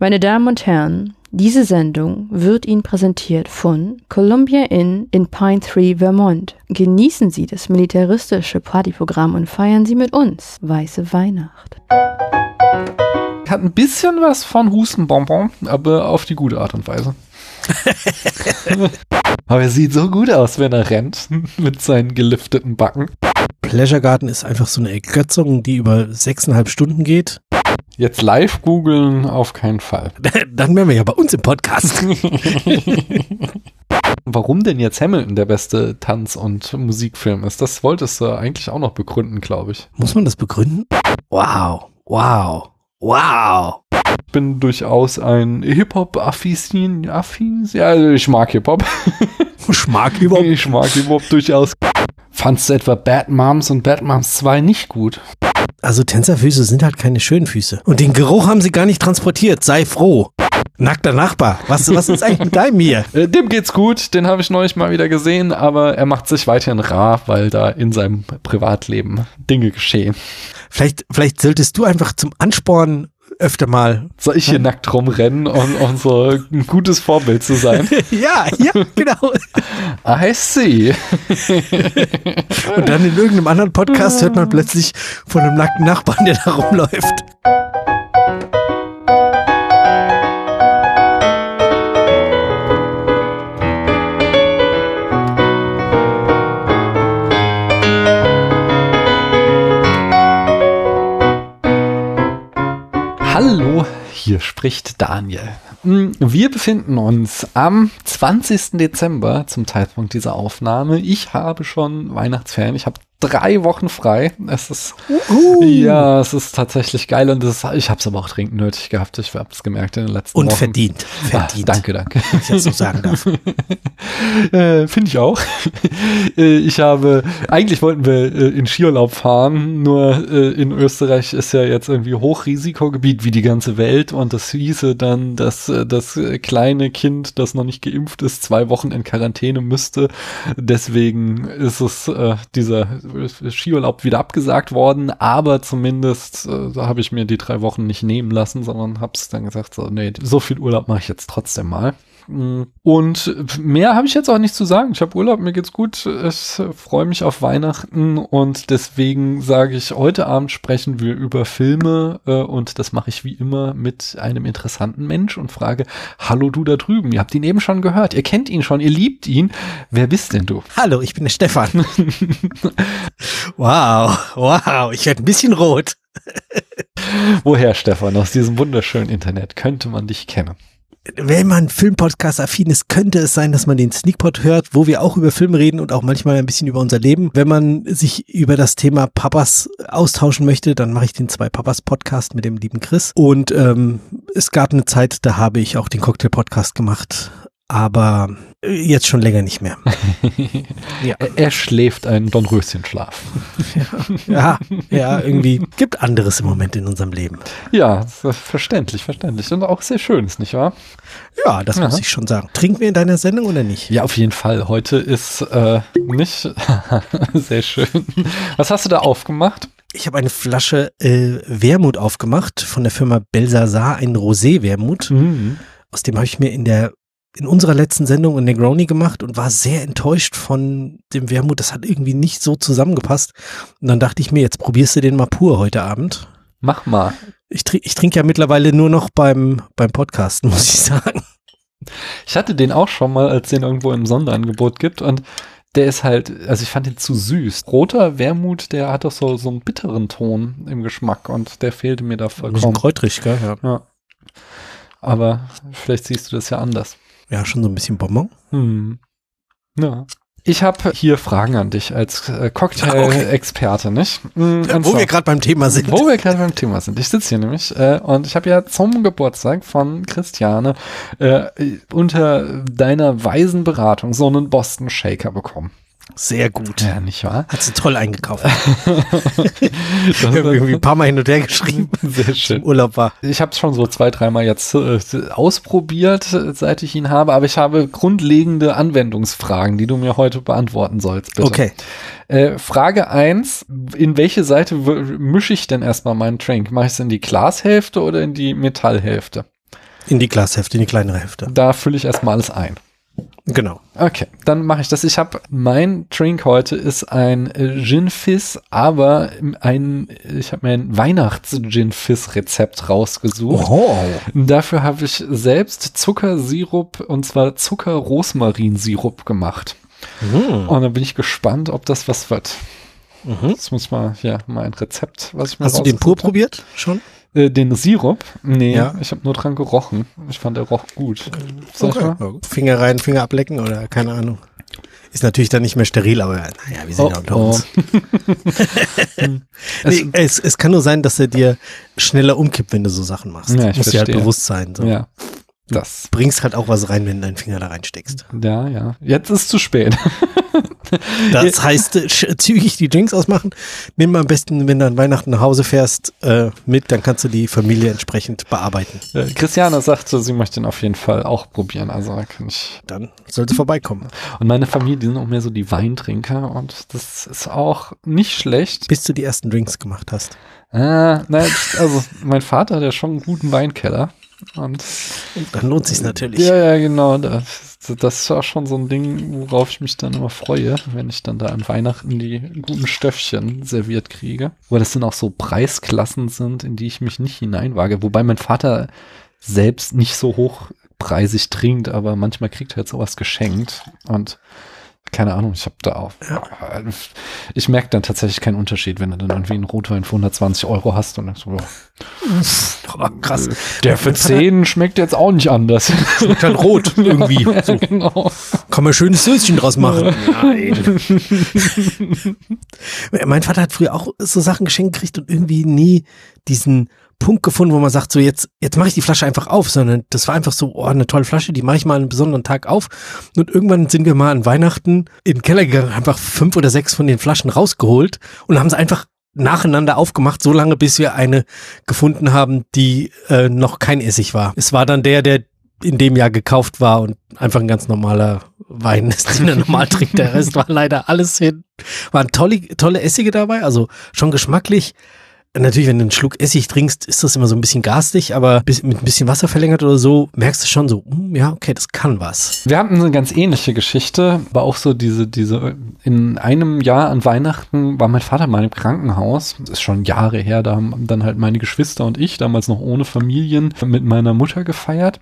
Meine Damen und Herren, diese Sendung wird Ihnen präsentiert von Columbia Inn in Pine Tree, Vermont. Genießen Sie das militaristische Partyprogramm und feiern Sie mit uns Weiße Weihnacht. Hat ein bisschen was von Hustenbonbon, aber auf die gute Art und Weise. aber er sieht so gut aus, wenn er rennt mit seinen gelifteten Backen. Pleasure Garden ist einfach so eine Ergötzung, die über sechseinhalb Stunden geht. Jetzt live googeln auf keinen Fall. Dann wären wir ja bei uns im Podcast. Warum denn jetzt Hamilton der beste Tanz- und Musikfilm ist, das wolltest du eigentlich auch noch begründen, glaube ich. Muss man das begründen? Wow, wow, wow. Ich bin durchaus ein Hip-Hop-Affin, Affin, ja, also ich mag Hip-Hop. Ich mag Hip-Hop. Ich mag Hip-Hop durchaus. Fandst du etwa Bad Moms und Bad Moms 2 nicht gut? Also Tänzerfüße sind halt keine schönen Füße. Und den Geruch haben sie gar nicht transportiert. Sei froh. Nackter Nachbar. Was, was ist eigentlich mit deinem hier? Äh, Dem geht's gut, den habe ich neulich mal wieder gesehen, aber er macht sich weiterhin rar, weil da in seinem Privatleben Dinge geschehen. Vielleicht, vielleicht solltest du einfach zum Ansporn öfter mal. Soll ich hier nackt rumrennen, um, um so ein gutes Vorbild zu sein? ja, ja, genau. I see. Und dann in irgendeinem anderen Podcast hört man plötzlich von einem nackten Nachbarn, der da rumläuft. Hallo, hier spricht Daniel. Mm, Wir befinden uns am 20. Dezember zum Zeitpunkt dieser Aufnahme. Ich habe schon Weihnachtsferien. Ich habe drei Wochen frei. Es ist ja, es ist tatsächlich geil und das, ich habe es aber auch dringend nötig gehabt. Ich habe es gemerkt in den letzten Und Wochen. verdient. Ah, Verdient. danke, danke. Wenn ich das so sagen darf. Äh, Finde ich auch. Äh, ich habe, eigentlich wollten wir äh, in Skiurlaub fahren, nur äh, in Österreich ist ja jetzt irgendwie Hochrisikogebiet wie die ganze Welt und das hieße dann, dass das kleine Kind, das noch nicht geimpft ist, zwei Wochen in Quarantäne müsste. Deswegen ist es äh, dieser Skiurlaub wieder abgesagt worden, aber zumindest äh, da habe ich mir die drei Wochen nicht nehmen lassen, sondern habe es dann gesagt, so, nee, so viel Urlaub mache ich jetzt trotzdem mal. Mm, Und mehr habe ich jetzt auch nicht zu sagen. Ich habe Urlaub, mir geht's gut. Ich freue mich auf Weihnachten und deswegen sage ich, heute Abend sprechen wir über Filme äh, und das mache ich wie immer mit einem interessanten Mensch und frage, hallo du da drüben, ihr habt ihn eben schon gehört, ihr kennt ihn schon, ihr liebt ihn. Wer bist denn du? Hallo, ich bin der Stefan. wow, wow, ich werde ein bisschen rot. Woher, Stefan, aus diesem wunderschönen Internet könnte man dich kennen? Wenn man Filmpodcast-affin ist, könnte es sein, dass man den Sneakpot hört, wo wir auch über Filme reden und auch manchmal ein bisschen über unser Leben. Wenn man sich über das Thema Papas austauschen möchte, dann mache ich den zwei Papas Podcast mit dem lieben Chris. Und ähm, es gab eine Zeit, da habe ich auch den Cocktail Podcast gemacht, aber äh, jetzt schon länger nicht mehr. Ja. Er, schläft einen Dornröschenschlaf. Ja, ja, irgendwie gibt anderes im Moment in unserem Leben. Ja, verständlich, verständlich. Und auch sehr schön ist, nicht wahr? Ja, das muss Aha. ich schon sagen. Trinken wir in deiner Sendung oder nicht? Ja, auf jeden Fall. Heute ist äh, nicht sehr schön. Was hast du da aufgemacht? Ich habe eine Flasche äh, Wermut aufgemacht von der Firma Belsasar, ein Rosé-Wermut. Mhm. Aus dem habe ich mir in der in unserer letzten Sendung ein Negroni gemacht und war sehr enttäuscht von dem Wermut. Das hat irgendwie nicht so zusammengepasst. Und dann dachte ich mir, jetzt probierst du den mal pur heute Abend. Mach mal. Ich, trink- ich trinke ja mittlerweile nur noch beim, beim Podcasten, muss ich sagen. Ich hatte den auch schon mal, als den irgendwo im Sonderangebot gibt und der ist halt, also ich fand den zu süß. Roter Wermut, der hat doch so, so einen bitteren Ton im Geschmack und der fehlte mir da Ein bisschen vollkommen. kräutrig, gell? Ja. Ja. Aber vielleicht siehst du das ja anders. Ja, schon so ein bisschen Bonbon. Hm. Ja. Ich habe hier Fragen an dich als äh, Cocktail-Experte, nicht? Mm, und Wo zwar- wir gerade beim Thema sind. Wo wir gerade beim Thema sind. Ich sitze hier nämlich äh, und ich habe ja zum Geburtstag von Christiane äh, unter deiner weisen Beratung so einen Boston Shaker bekommen. Sehr gut. Ja, nicht wahr? Hat sie toll eingekauft. Wir haben irgendwie ein paar Mal hin und her geschrieben. sehr schön. Urlaub war. Ich habe es schon so zwei, dreimal jetzt äh, ausprobiert, seit ich ihn habe, aber ich habe grundlegende Anwendungsfragen, die du mir heute beantworten sollst. Bitte. Okay. Äh, Frage eins: in welche Seite mische ich denn erstmal meinen Drink? Mache ich es in die Glashälfte oder in die Metallhälfte? In die Glashälfte, in die kleinere Hälfte. Da fülle ich erstmal alles ein. Genau. Okay, dann mache ich das. Ich habe mein Drink heute ist ein Gin Fizz, aber ein ich habe mir ein Weihnachts Gin Fizz Rezept rausgesucht. Oh. Dafür habe ich selbst Zuckersirup und zwar Zucker-Rosmarinsirup gemacht. Mhm. Und dann bin ich gespannt, ob das was wird. Mhm. Jetzt muss mal ja mal ein Rezept, was ich mir Hast du den pur probiert schon? Äh, den Sirup? Nee, Ja. ich habe nur dran gerochen. Ich fand der roch gut. Mal? Ja, gut. Finger rein, Finger ablecken oder keine Ahnung. Ist natürlich dann nicht mehr steril, aber naja, wir sind Oh, ja unter oh. uns. Es- Nee, es, es kann nur sein, dass er dir schneller umkippt, wenn du so Sachen machst. Ja, ich Muss dir halt bewusst sein. So. Ja. Das. Bringst halt auch was rein, wenn du deinen Finger da reinsteckst. Ja, ja. Jetzt ist zu spät. Das heißt, äh, zügig die Drinks ausmachen. Nimm am besten, wenn du an Weihnachten nach Hause fährst, äh, mit, dann kannst du die Familie entsprechend bearbeiten. Äh, Christiane sagte, sie möchte ihn auf jeden Fall auch probieren. Also da kann ich. Dann sollte vorbeikommen. Und meine Familie, die sind auch mehr so die Weintrinker und das ist auch nicht schlecht. Bis du die ersten Drinks gemacht hast. Äh, nein, also mein Vater hat ja schon einen guten Weinkeller. Und Dann lohnt sich natürlich. ja, ja, genau. Das, das ist auch schon so ein Ding, worauf ich mich dann immer freue, wenn ich dann da an Weihnachten die guten Stöffchen serviert kriege. Weil das dann auch so Preisklassen sind, in die ich mich nicht hineinwage. Wobei mein Vater selbst nicht so hochpreisig trinkt, aber manchmal kriegt er halt sowas geschenkt. Und keine Ahnung, ich habe da auch. Ich merke dann tatsächlich keinen Unterschied, wenn du dann irgendwie einen Rotwein für 120 Euro hast und dann so, Oh, krass. der für 10 schmeckt jetzt auch nicht anders. Schmeckt halt rot irgendwie. So. genau. Kann man schönes Söschen draus machen. Nein. mein Vater hat früher auch so Sachen geschenkt gekriegt und irgendwie nie diesen Punkt gefunden, wo man sagt, so jetzt, jetzt mache ich die Flasche einfach auf, sondern das war einfach so, oh, eine tolle Flasche, die mache ich mal an einem besonderen Tag auf. Und irgendwann sind wir mal an Weihnachten in den Keller gegangen, einfach fünf oder sechs von den Flaschen rausgeholt und haben sie einfach nacheinander aufgemacht, so lange, bis wir eine gefunden haben, die äh, noch kein Essig war. Es war dann der, der in dem Jahr gekauft war und einfach ein ganz normaler Wein ist, den er normal trinkt. Der Rest war leider alles hin. Waren tolle, tolle Essige dabei, also schon geschmacklich. Natürlich, wenn du einen Schluck Essig trinkst, ist das immer so ein bisschen garstig, aber mit ein bisschen Wasser verlängert oder so, merkst du schon so, hm, ja, okay, das kann was. Wir hatten eine ganz ähnliche Geschichte, war auch so diese, diese, in einem Jahr an Weihnachten war mein Vater mal im Krankenhaus. Das ist schon Jahre her, da haben dann halt meine Geschwister und ich, damals noch ohne Familien, mit meiner Mutter gefeiert.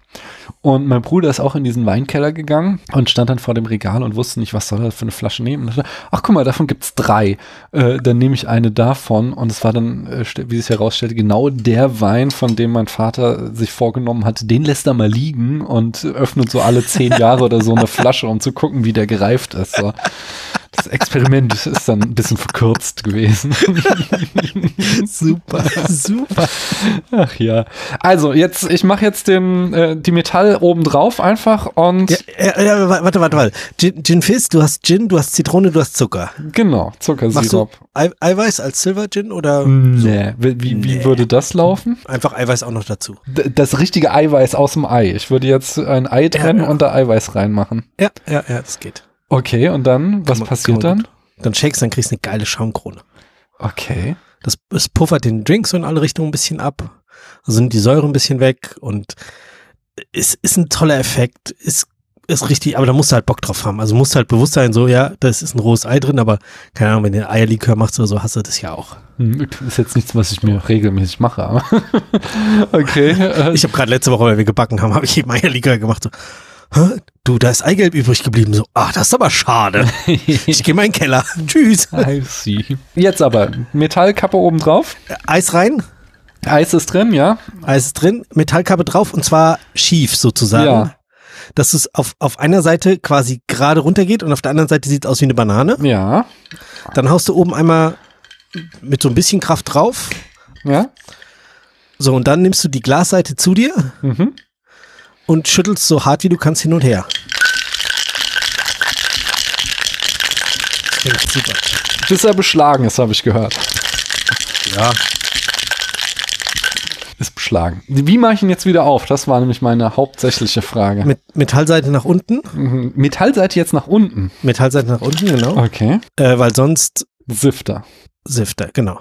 Und mein Bruder ist auch in diesen Weinkeller gegangen und stand dann vor dem Regal und wusste nicht, was soll er für eine Flasche nehmen. Und dachte, ach guck mal, davon gibt's drei. Äh, dann nehme ich eine davon. Und es war dann, äh, wie sich herausstellte, genau der Wein, von dem mein Vater sich vorgenommen hatte, den lässt er mal liegen und öffnet so alle zehn Jahre oder so eine Flasche, um zu gucken, wie der gereift ist. So. Das Experiment ist dann ein bisschen verkürzt gewesen. Super, super. Ach ja. Also jetzt, ich mache jetzt den, äh, die Metall oben drauf einfach und Ja, ja, ja, warte, warte, warte. Gin, Gin Fizz, du hast Gin, du hast Zitrone, du hast Zucker. genau, Machst du Zuckersirup. Ei Eiweiß als Silver Gin oder Nee, wie, wie, Nee. würde das laufen? einfach Eiweiß auch noch dazu? D das richtige Eiweiß aus dem Ei. Ich würde jetzt ein Ei trennen ja. und da Eiweiß reinmachen. Ja, ja, ja, das geht. Okay, und dann, was man- passiert dann? gut. Dann shakes, dann kriegst du eine geile Schaumkrone. Okay. Das, das puffert den Drink so in alle Richtungen ein bisschen ab. Also sind die Säure ein bisschen weg und es ist ein toller Effekt. Ist, ist richtig, aber da musst du halt Bock drauf haben. Also musst du halt bewusst sein, so, ja, da ist ein rohes Ei drin, aber keine Ahnung, wenn du Eierlikör machst oder so, hast du das ja auch. Hm, Ist jetzt nichts, was ich mir regelmäßig mache, aber okay. Ich habe gerade letzte Woche, weil wir gebacken haben, habe ich eben Eierlikör gemacht. So? Du, da ist Eigelb übrig geblieben. So, ach, das ist aber schade. Ich gehe mal in den Keller. Tschüss. I see. Jetzt aber Metallkappe oben drauf. Eis rein, Eis ist drin, ja? Eis ist drin, Metallkappe drauf und zwar schief sozusagen. Ja. Dass es auf, auf einer Seite quasi gerade runtergeht und auf der anderen Seite sieht es aus wie eine Banane. Ja. Dann haust du oben einmal mit so ein bisschen Kraft drauf. Ja. So, und dann nimmst du die Glasseite zu dir Mhm. Und schüttelst so hart wie du kannst hin und her. Klingt super. Bis er beschlagen ist, habe ich gehört. Ja. Ist beschlagen. Wie mache ich ihn jetzt wieder auf? Das war nämlich meine hauptsächliche Frage. Mit Metallseite nach unten. Mhm. Metallseite jetzt nach unten. Metallseite nach unten, genau. Okay. Äh, weil sonst Sifter. Sifter, genau.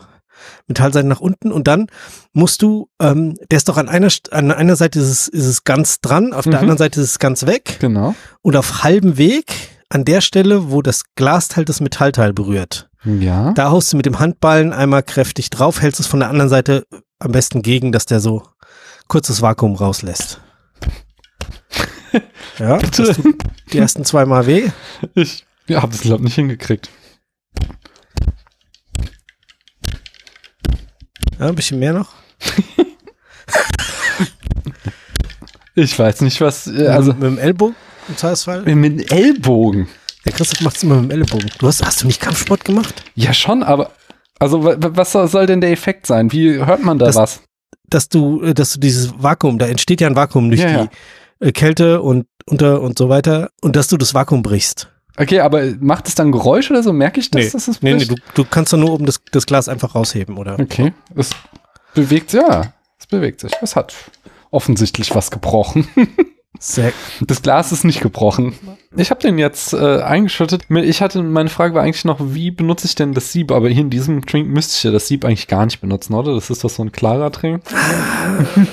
Metallseite nach unten und dann musst du, ähm, der ist doch an einer, an einer Seite ist es, ist es ganz dran, auf der Mhm. anderen Seite ist es ganz weg Genau. und auf halbem Weg an der Stelle, wo das Glasteil das Metallteil berührt. Ja. Da haust du mit dem Handballen einmal kräftig drauf, hältst es von der anderen Seite am besten gegen, dass der so kurzes Vakuum rauslässt. Ja, das tut die ersten zweimal weh. Ich ja, habe das, glaube nicht hingekriegt. Ja, ein bisschen mehr noch. Ich weiß nicht, was. Äh, also mit dem Ellbogen im Zweifelsfall. mit dem Ellbogen. Der Christoph macht es immer mit dem Ellbogen. Du hast, hast du nicht Kampfsport gemacht? Ja, schon, aber. Also, wa- wa- was soll denn der Effekt sein? Wie hört man da Das- was? Dass du, äh, dass du dieses Vakuum, da entsteht ja ein Vakuum durch Ja, ja. die äh, Kälte und unter und so weiter und dass du das Vakuum brichst. Okay, aber macht es dann Geräusch oder so? Merke ich das, Nee. dass es Nee, nee, bricht? du, du kannst doch nur oben das, das Glas einfach rausheben, oder? Okay, es bewegt sich, ja, es bewegt sich. Es hat offensichtlich was gebrochen. Sehr, Das Glas ist nicht gebrochen. Ich habe den jetzt äh, eingeschüttet. Ich hatte, meine Frage war eigentlich noch, wie benutze ich denn das Sieb? Aber hier in diesem Drink müsste ich ja das Sieb eigentlich gar nicht benutzen, oder? Das ist doch so ein klarer Drink.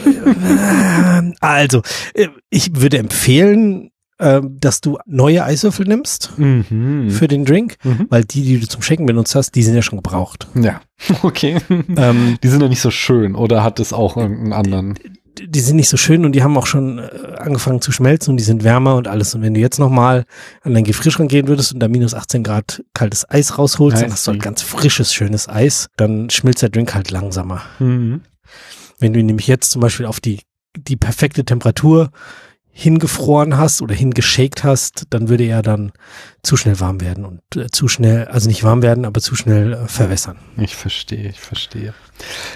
Ähm, Also, äh, ich würde empfehlen, ähm, dass du neue Eiswürfel nimmst Mhm. für den Drink, Mhm. weil die, die du zum Schenken benutzt hast, die sind ja schon gebraucht. Ja, okay. Ähm, Die sind ja nicht so schön, oder hat es auch irgendeinen anderen? die sind nicht so schön und die haben auch schon äh, angefangen zu schmelzen und die sind wärmer und alles. Und wenn du jetzt nochmal an deinen Gefrierschrank gehen würdest und da minus 18 Grad kaltes Eis rausholst, dann hast du halt ganz frisches, schönes Eis, dann schmilzt der Drink halt langsamer. Mhm. Wenn du ihn nämlich jetzt zum Beispiel auf die, die perfekte Temperatur hingefroren hast oder hingeshakt hast, dann würde er dann zu schnell warm werden und äh, zu schnell, also nicht warm werden, aber zu schnell äh, verwässern. Ich verstehe, ich verstehe.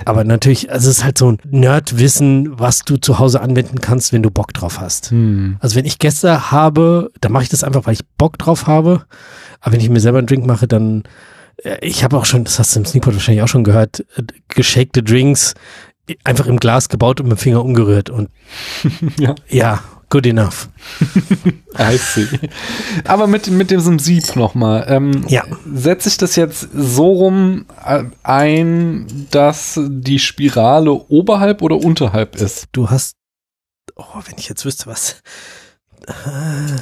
Aber natürlich, also es ist halt so ein Nerdwissen, was du zu Hause anwenden kannst, wenn du Bock drauf hast. Hm. Also wenn ich Gäste habe, dann mache ich das einfach, weil ich Bock drauf habe. Aber wenn ich mir selber einen Drink mache, dann, äh, ich habe auch schon, das hast du im Sneakpot wahrscheinlich auch schon gehört, äh, geschakte Drinks einfach im Glas gebaut und mit dem Finger umgerührt. Und Ja. ja, good enough. I see. Aber mit, mit diesem Sieb nochmal. Ähm, Ja. Setze ich das jetzt so rum äh, ein, dass die Spirale oberhalb oder unterhalb ist? Du hast, oh, wenn ich jetzt wüsste, was.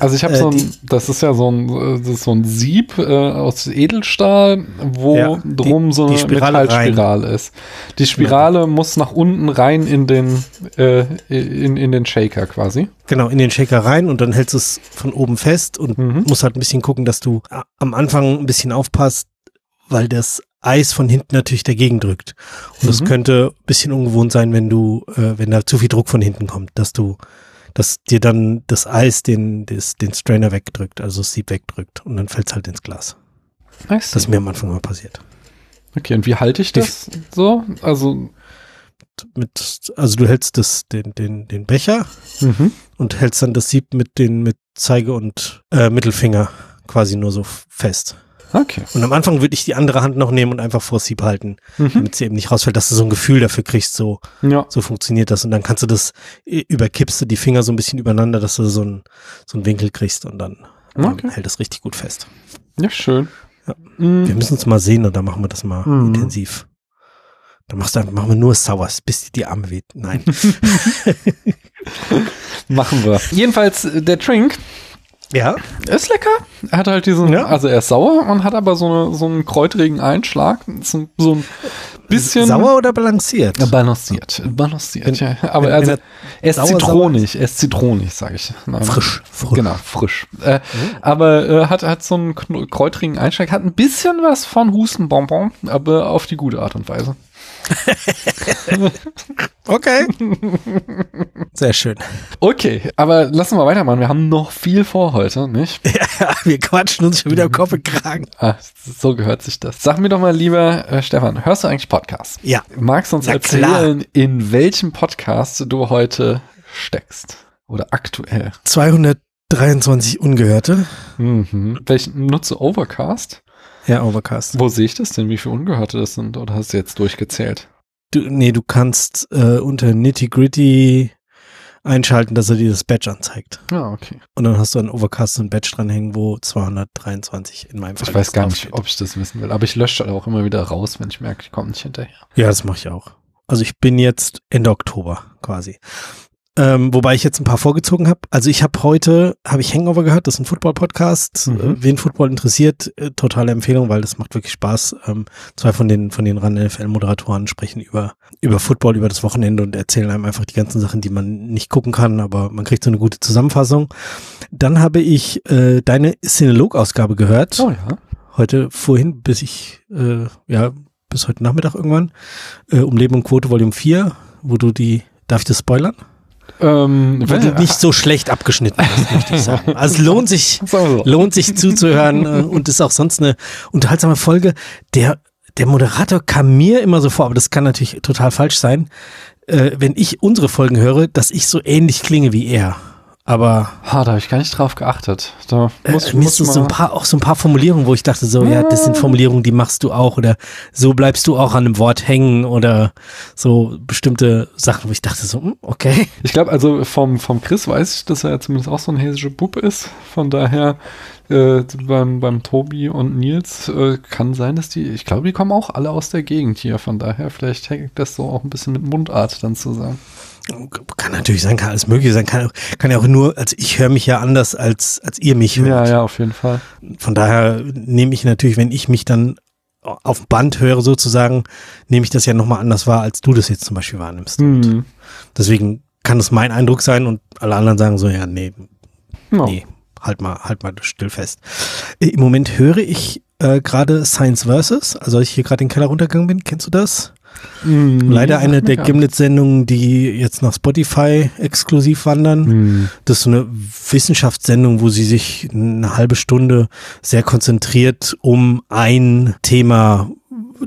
Also ich habe Äh, so ein, das ist ja so ein, äh, das ist so ein Sieb äh, aus Edelstahl, wo Ja, die- drum so eine Spirale Metallspirale ist. Die Spirale muss nach unten rein in den, äh, in, in den Shaker quasi. Genau, in den Shaker rein und dann hältst du es von oben fest und Mhm. musst halt ein bisschen gucken, dass du a- am Anfang ein bisschen aufpasst, weil das Eis von hinten natürlich dagegen drückt. Und das Mhm. könnte ein bisschen ungewohnt sein, wenn du, äh, wenn da zu viel Druck von hinten kommt, dass du, dass dir dann das Eis den, des, den Strainer wegdrückt, also das Sieb wegdrückt und dann fällt es halt ins Glas. Nice. Das ist mir am Anfang mal passiert. Okay, und wie halte ich das so? Also, Mit, also du hältst das, den, den, den Becher mhm. und hältst dann das Sieb mit den, mit Zeige und äh, Mittelfinger quasi nur so fest. Okay. Und am Anfang würde ich die andere Hand noch nehmen und einfach vor Sieb halten, Mhm. damit sie eben nicht rausfällt, dass du so ein Gefühl dafür kriegst, so, Ja. so funktioniert das. Und dann kannst du das, äh, überkippst du die Finger so ein bisschen übereinander, dass du so einen, so einen Winkel kriegst und dann Okay. hält das richtig gut fest. Ja, schön. Ja. Mhm. Wir müssen uns mal sehen und dann machen wir das mal Mhm. intensiv. Dann machst du einfach, machen wir nur Sours, bis dir die Arme weht. Nein. Machen wir. Jedenfalls, äh, der Drink ja. ist lecker. Er hat halt diesen, Ja. also er ist sauer und hat aber so, eine, so einen kräutrigen Einschlag. So, so ein bisschen. Sauer oder balanciert? Ja, balanciert. Balanciert, Wenn- ja. Aber wenn- also, wenn er ist sauer, sauer zitronig. Er ist zitronig, sage ich. Nein. Frisch. frisch. Genau, frisch. Äh, Aber äh, hat, hat so einen kräutrigen Einschlag, hat ein bisschen was von Hustenbonbon, aber auf die gute Art und Weise. Okay. Sehr schön. Okay, aber lassen wir weitermachen. Wir haben noch viel vor heute, nicht? Ja, wir quatschen uns schon wieder im Kopf und Kragen. Ah, so gehört sich das. Sag mir doch mal lieber, äh, Stefan, hörst du eigentlich Podcasts? Ja. Magst du uns Na klar. erzählen, in welchem Podcast du heute steckst? Oder aktuell? 223 Ungehörte. Mhm. Welchen nutze Overcast? Ja, Overcast. Wo sehe ich das denn? Wie viele Ungehörte das sind? Oder hast du jetzt durchgezählt? Du, nee, du kannst äh, unter Nitty Gritty einschalten, dass er dir das Badge anzeigt. Ja, okay. Und dann hast du an Overcast so ein Badge dranhängen, wo 223 in meinem Fall Ich weiß gar nicht, draufsteht. ob ich das wissen will, aber ich lösche auch immer wieder raus, wenn ich merke, ich komme nicht hinterher. Ja, das mache ich auch. Also ich bin jetzt Ende Oktober quasi. Ähm, wobei ich jetzt ein paar vorgezogen habe. Also ich habe heute, habe ich Hangover gehört, das ist ein Football-Podcast. Mhm. Äh, wen Football interessiert, äh, totale Empfehlung, weil das macht wirklich Spaß. Ähm, zwei von den, von den RAN-NFL-Moderatoren sprechen über, über Football, über das Wochenende und erzählen einem einfach die ganzen Sachen, die man nicht gucken kann, aber man kriegt so eine gute Zusammenfassung. Dann habe ich äh, deine Cinelog-Ausgabe gehört Oh ja. heute vorhin, bis ich, äh, ja, bis heute Nachmittag irgendwann, äh, um Leben und Quote Volume 4, wo du die, darf ich das spoilern? Ähm, Wo du nicht so schlecht abgeschnitten hast, möchte ich sagen. Also es lohnt sich, so. lohnt sich zuzuhören äh, und ist auch sonst eine unterhaltsame Folge. Der, der Moderator kam mir immer so vor, aber das kann natürlich total falsch sein, äh, wenn ich unsere Folgen höre, dass ich so ähnlich klinge wie er. Aber Ha, da habe ich gar nicht drauf geachtet. Da muss, äh, muss so ein paar, auch so ein paar Formulierungen, wo ich dachte so, ja, das sind Formulierungen, die machst du auch oder so bleibst du auch an einem Wort hängen oder so bestimmte Sachen, wo ich dachte so, hm, okay. Ich glaube, also vom, vom Chris weiß ich, dass er ja zumindest auch so ein hessischer Bub ist. Von daher äh, beim, beim Tobi und Nils äh, kann sein, dass die, ich glaube, die kommen auch alle aus der Gegend hier. Von daher vielleicht hängt das so auch ein bisschen mit Mundart dann zusammen. Kann natürlich sein, kann alles mögliche sein, kann, kann ja auch nur, also ich höre mich ja anders, als, als ihr mich hört. Ja, ja, auf jeden Fall. Von daher nehme ich natürlich, wenn ich mich dann auf Band höre sozusagen, nehme ich das ja nochmal anders wahr, als du das jetzt zum Beispiel wahrnimmst. Hm. Deswegen kann es mein Eindruck sein und alle anderen sagen so, ja, nee, Ja. Nee, halt mal, halt mal still fest. Äh, Im Moment höre ich äh, gerade Science Versus, also als ich hier gerade in den Keller runtergegangen bin. Kennst du das? Hm, Leider eine der Gimlet-Sendungen, die jetzt nach Spotify exklusiv wandern. nichts. Hm. Das ist so eine Wissenschaftssendung, wo sie sich eine halbe Stunde sehr konzentriert um ein Thema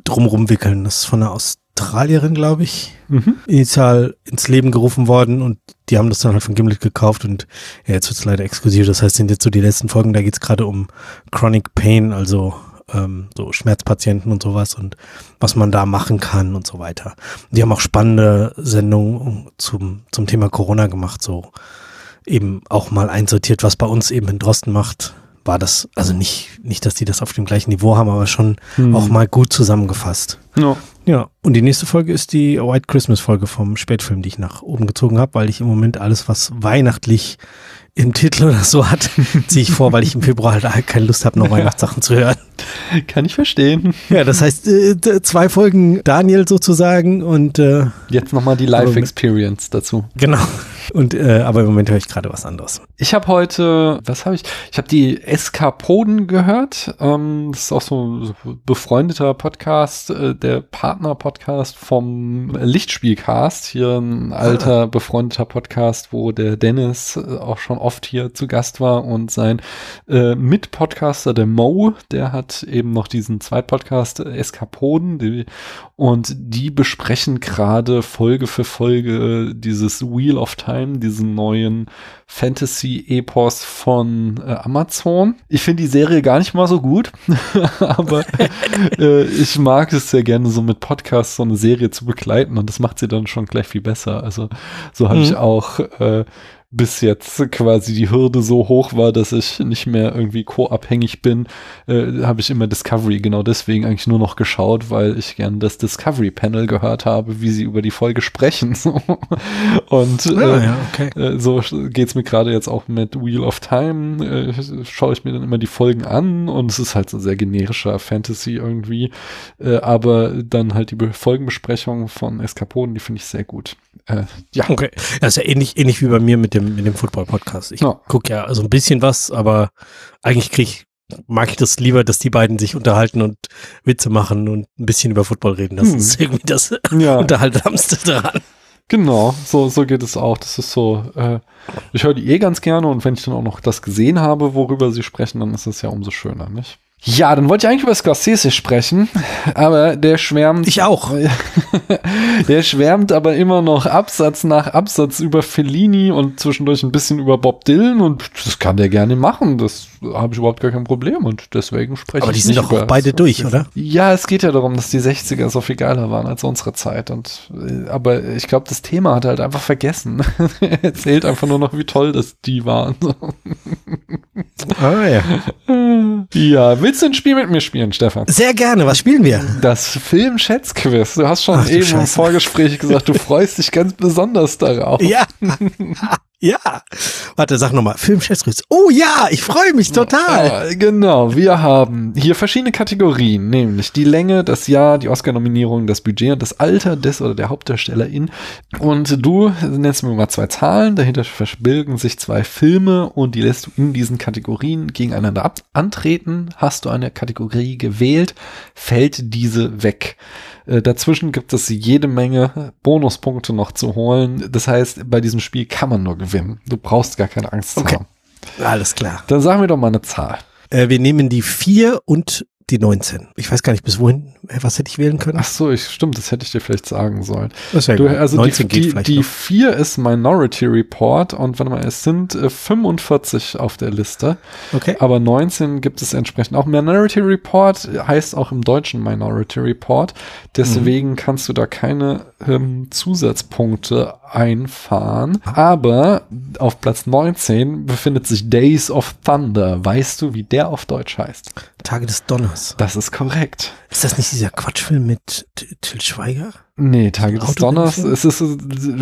drumherum wickeln. Das ist von einer Australierin, glaube ich Mhm. initial ins Leben gerufen worden und die haben das dann halt von Gimlet gekauft und ja, jetzt wird es leider exklusiv. Das heißt, sind jetzt so die letzten Folgen, da geht es gerade um Chronic Pain, also ähm, so Schmerzpatienten und sowas und was man da machen kann und so weiter. Die haben auch spannende Sendungen zum, zum Thema Corona gemacht, so eben auch mal einsortiert, was bei uns eben in Drosten macht. War das, also nicht, nicht, dass die das auf dem gleichen Niveau haben, aber schon Hm. auch mal gut zusammengefasst. Ja. Ja, und die nächste Folge ist die White Christmas Folge vom Spätfilm, die ich nach oben gezogen habe, weil ich im Moment alles, was weihnachtlich im Titel oder so hat, ziehe ich vor, weil ich im Februar halt keine Lust habe, noch Weihnachtssachen zu hören. Kann ich verstehen. Ja, das heißt, äh, zwei Folgen Daniel sozusagen und äh, Jetzt nochmal die Aber mit- Live-Experience dazu. genau. Und äh, aber im Moment höre ich gerade was anderes. Ich habe heute, was habe ich? Ich habe die Eskapoden gehört. Ähm, das ist auch so ein befreundeter Podcast, äh, der Partner-Podcast vom Lichtspielcast. Hier ein alter befreundeter Podcast, wo der Dennis äh, auch schon oft hier zu Gast war und sein äh, Mitpodcaster, der Mo, der hat eben noch diesen Zweitpodcast äh, Eskapoden. Die, und die besprechen gerade Folge für Folge äh, dieses Wheel of Time, diesen neuen Fantasy-Epos von äh, Amazon. Ich finde die Serie gar nicht mal so gut, aber äh, ich mag es sehr gerne, so mit Podcasts so eine Serie zu begleiten und das macht sie dann schon gleich viel besser. Also so habe Mhm. ich auch äh, bis jetzt quasi die Hürde so hoch war, dass ich nicht mehr irgendwie co-abhängig bin, äh, habe ich immer Discovery genau deswegen eigentlich nur noch geschaut, weil ich gern das Discovery Panel gehört habe, wie sie über die Folge sprechen. Und äh, Ah, ja, okay. äh, so geht's mir gerade jetzt auch mit Wheel of Time. Äh, schaue ich mir dann immer die Folgen an und es ist halt so sehr generischer Fantasy irgendwie. Äh, aber dann halt die Be Folgenbesprechung von Eskapoden, die finde ich sehr gut. Äh, ja, Okay. Das ist ja ähnlich, ähnlich wie bei mir mit dem, mit dem Football-Podcast. Ich Ja. gucke ja so ein bisschen was, aber eigentlich krieg ich, mag ich das lieber, dass die beiden sich unterhalten und Witze machen und ein bisschen über Football reden. Das Hm. ist irgendwie das ja Unterhaltsamste daran. genau. So, so geht es auch. Das ist so, äh, ich höre die eh ganz gerne und wenn ich dann auch noch das gesehen habe, worüber sie sprechen, dann ist es ja umso schöner, nicht? Ja, dann wollte ich eigentlich über Scorsese sprechen, aber der schwärmt. Ich auch. der schwärmt aber immer noch Absatz nach Absatz über Fellini und zwischendurch ein bisschen über Bob Dylan und das kann der gerne machen. Das habe ich überhaupt gar kein Problem und deswegen spreche Aber ich die sind nicht doch auch beide durch, oder? Ja, es geht ja darum, dass die 60er so viel geiler waren als unsere Zeit und äh, aber ich glaube, das Thema hat er halt einfach vergessen. er erzählt einfach nur noch, wie toll das die waren. Ah, ja. ja, willst du ein Spiel mit mir spielen, Stefan? Sehr gerne. Was spielen wir? Das Film-Schätzquiz. Du hast schon Ach eben im. Vorgespräch gesagt, du freust dich ganz besonders darauf. Ja. ja. Warte, sag nochmal. Film Schätzgrüß. Oh ja, ich freue mich total. Ah, genau, wir haben hier verschiedene Kategorien, nämlich die Länge, das Jahr, die Oscar-Nominierung, das Budget und das Alter des oder der Hauptdarstellerin. Und du nennst mir mal zwei Zahlen, dahinter verbilgen sich zwei Filme und die lässt du in diesen Kategorien gegeneinander ab antreten. Hast du eine Kategorie gewählt, fällt diese weg. Äh, Dazwischen gibt es jede Menge Bonuspunkte noch zu holen. Das heißt, bei diesem Spiel kann man nur gewinnen. Du brauchst gar keine Angst Okay. haben. Alles klar. Dann sagen wir doch mal eine Zahl. Äh, wir nehmen die 4 und die 19. Ich weiß gar nicht, bis wohin. Äh, Was hätte ich wählen können? Ach so, ich, stimmt, das hätte ich dir vielleicht sagen sollen. ja Du, also 19 die, geht die, die noch. 4 ist Minority Report und warte mal, es sind äh, 45 auf der Liste, Okay. aber 19 gibt es entsprechend. Auch Minority Report heißt auch im Deutschen Minority Report, deswegen kannst du da keine ähm, Zusatzpunkte einfahren. Aber auf Platz 19 befindet sich Days of Thunder. Weißt du, wie der auf Deutsch heißt? Tage des Donners. Das ist korrekt. Ist das nicht dieser Quatschfilm mit Till Schweiger? Nee, Tage des Donners. Es ist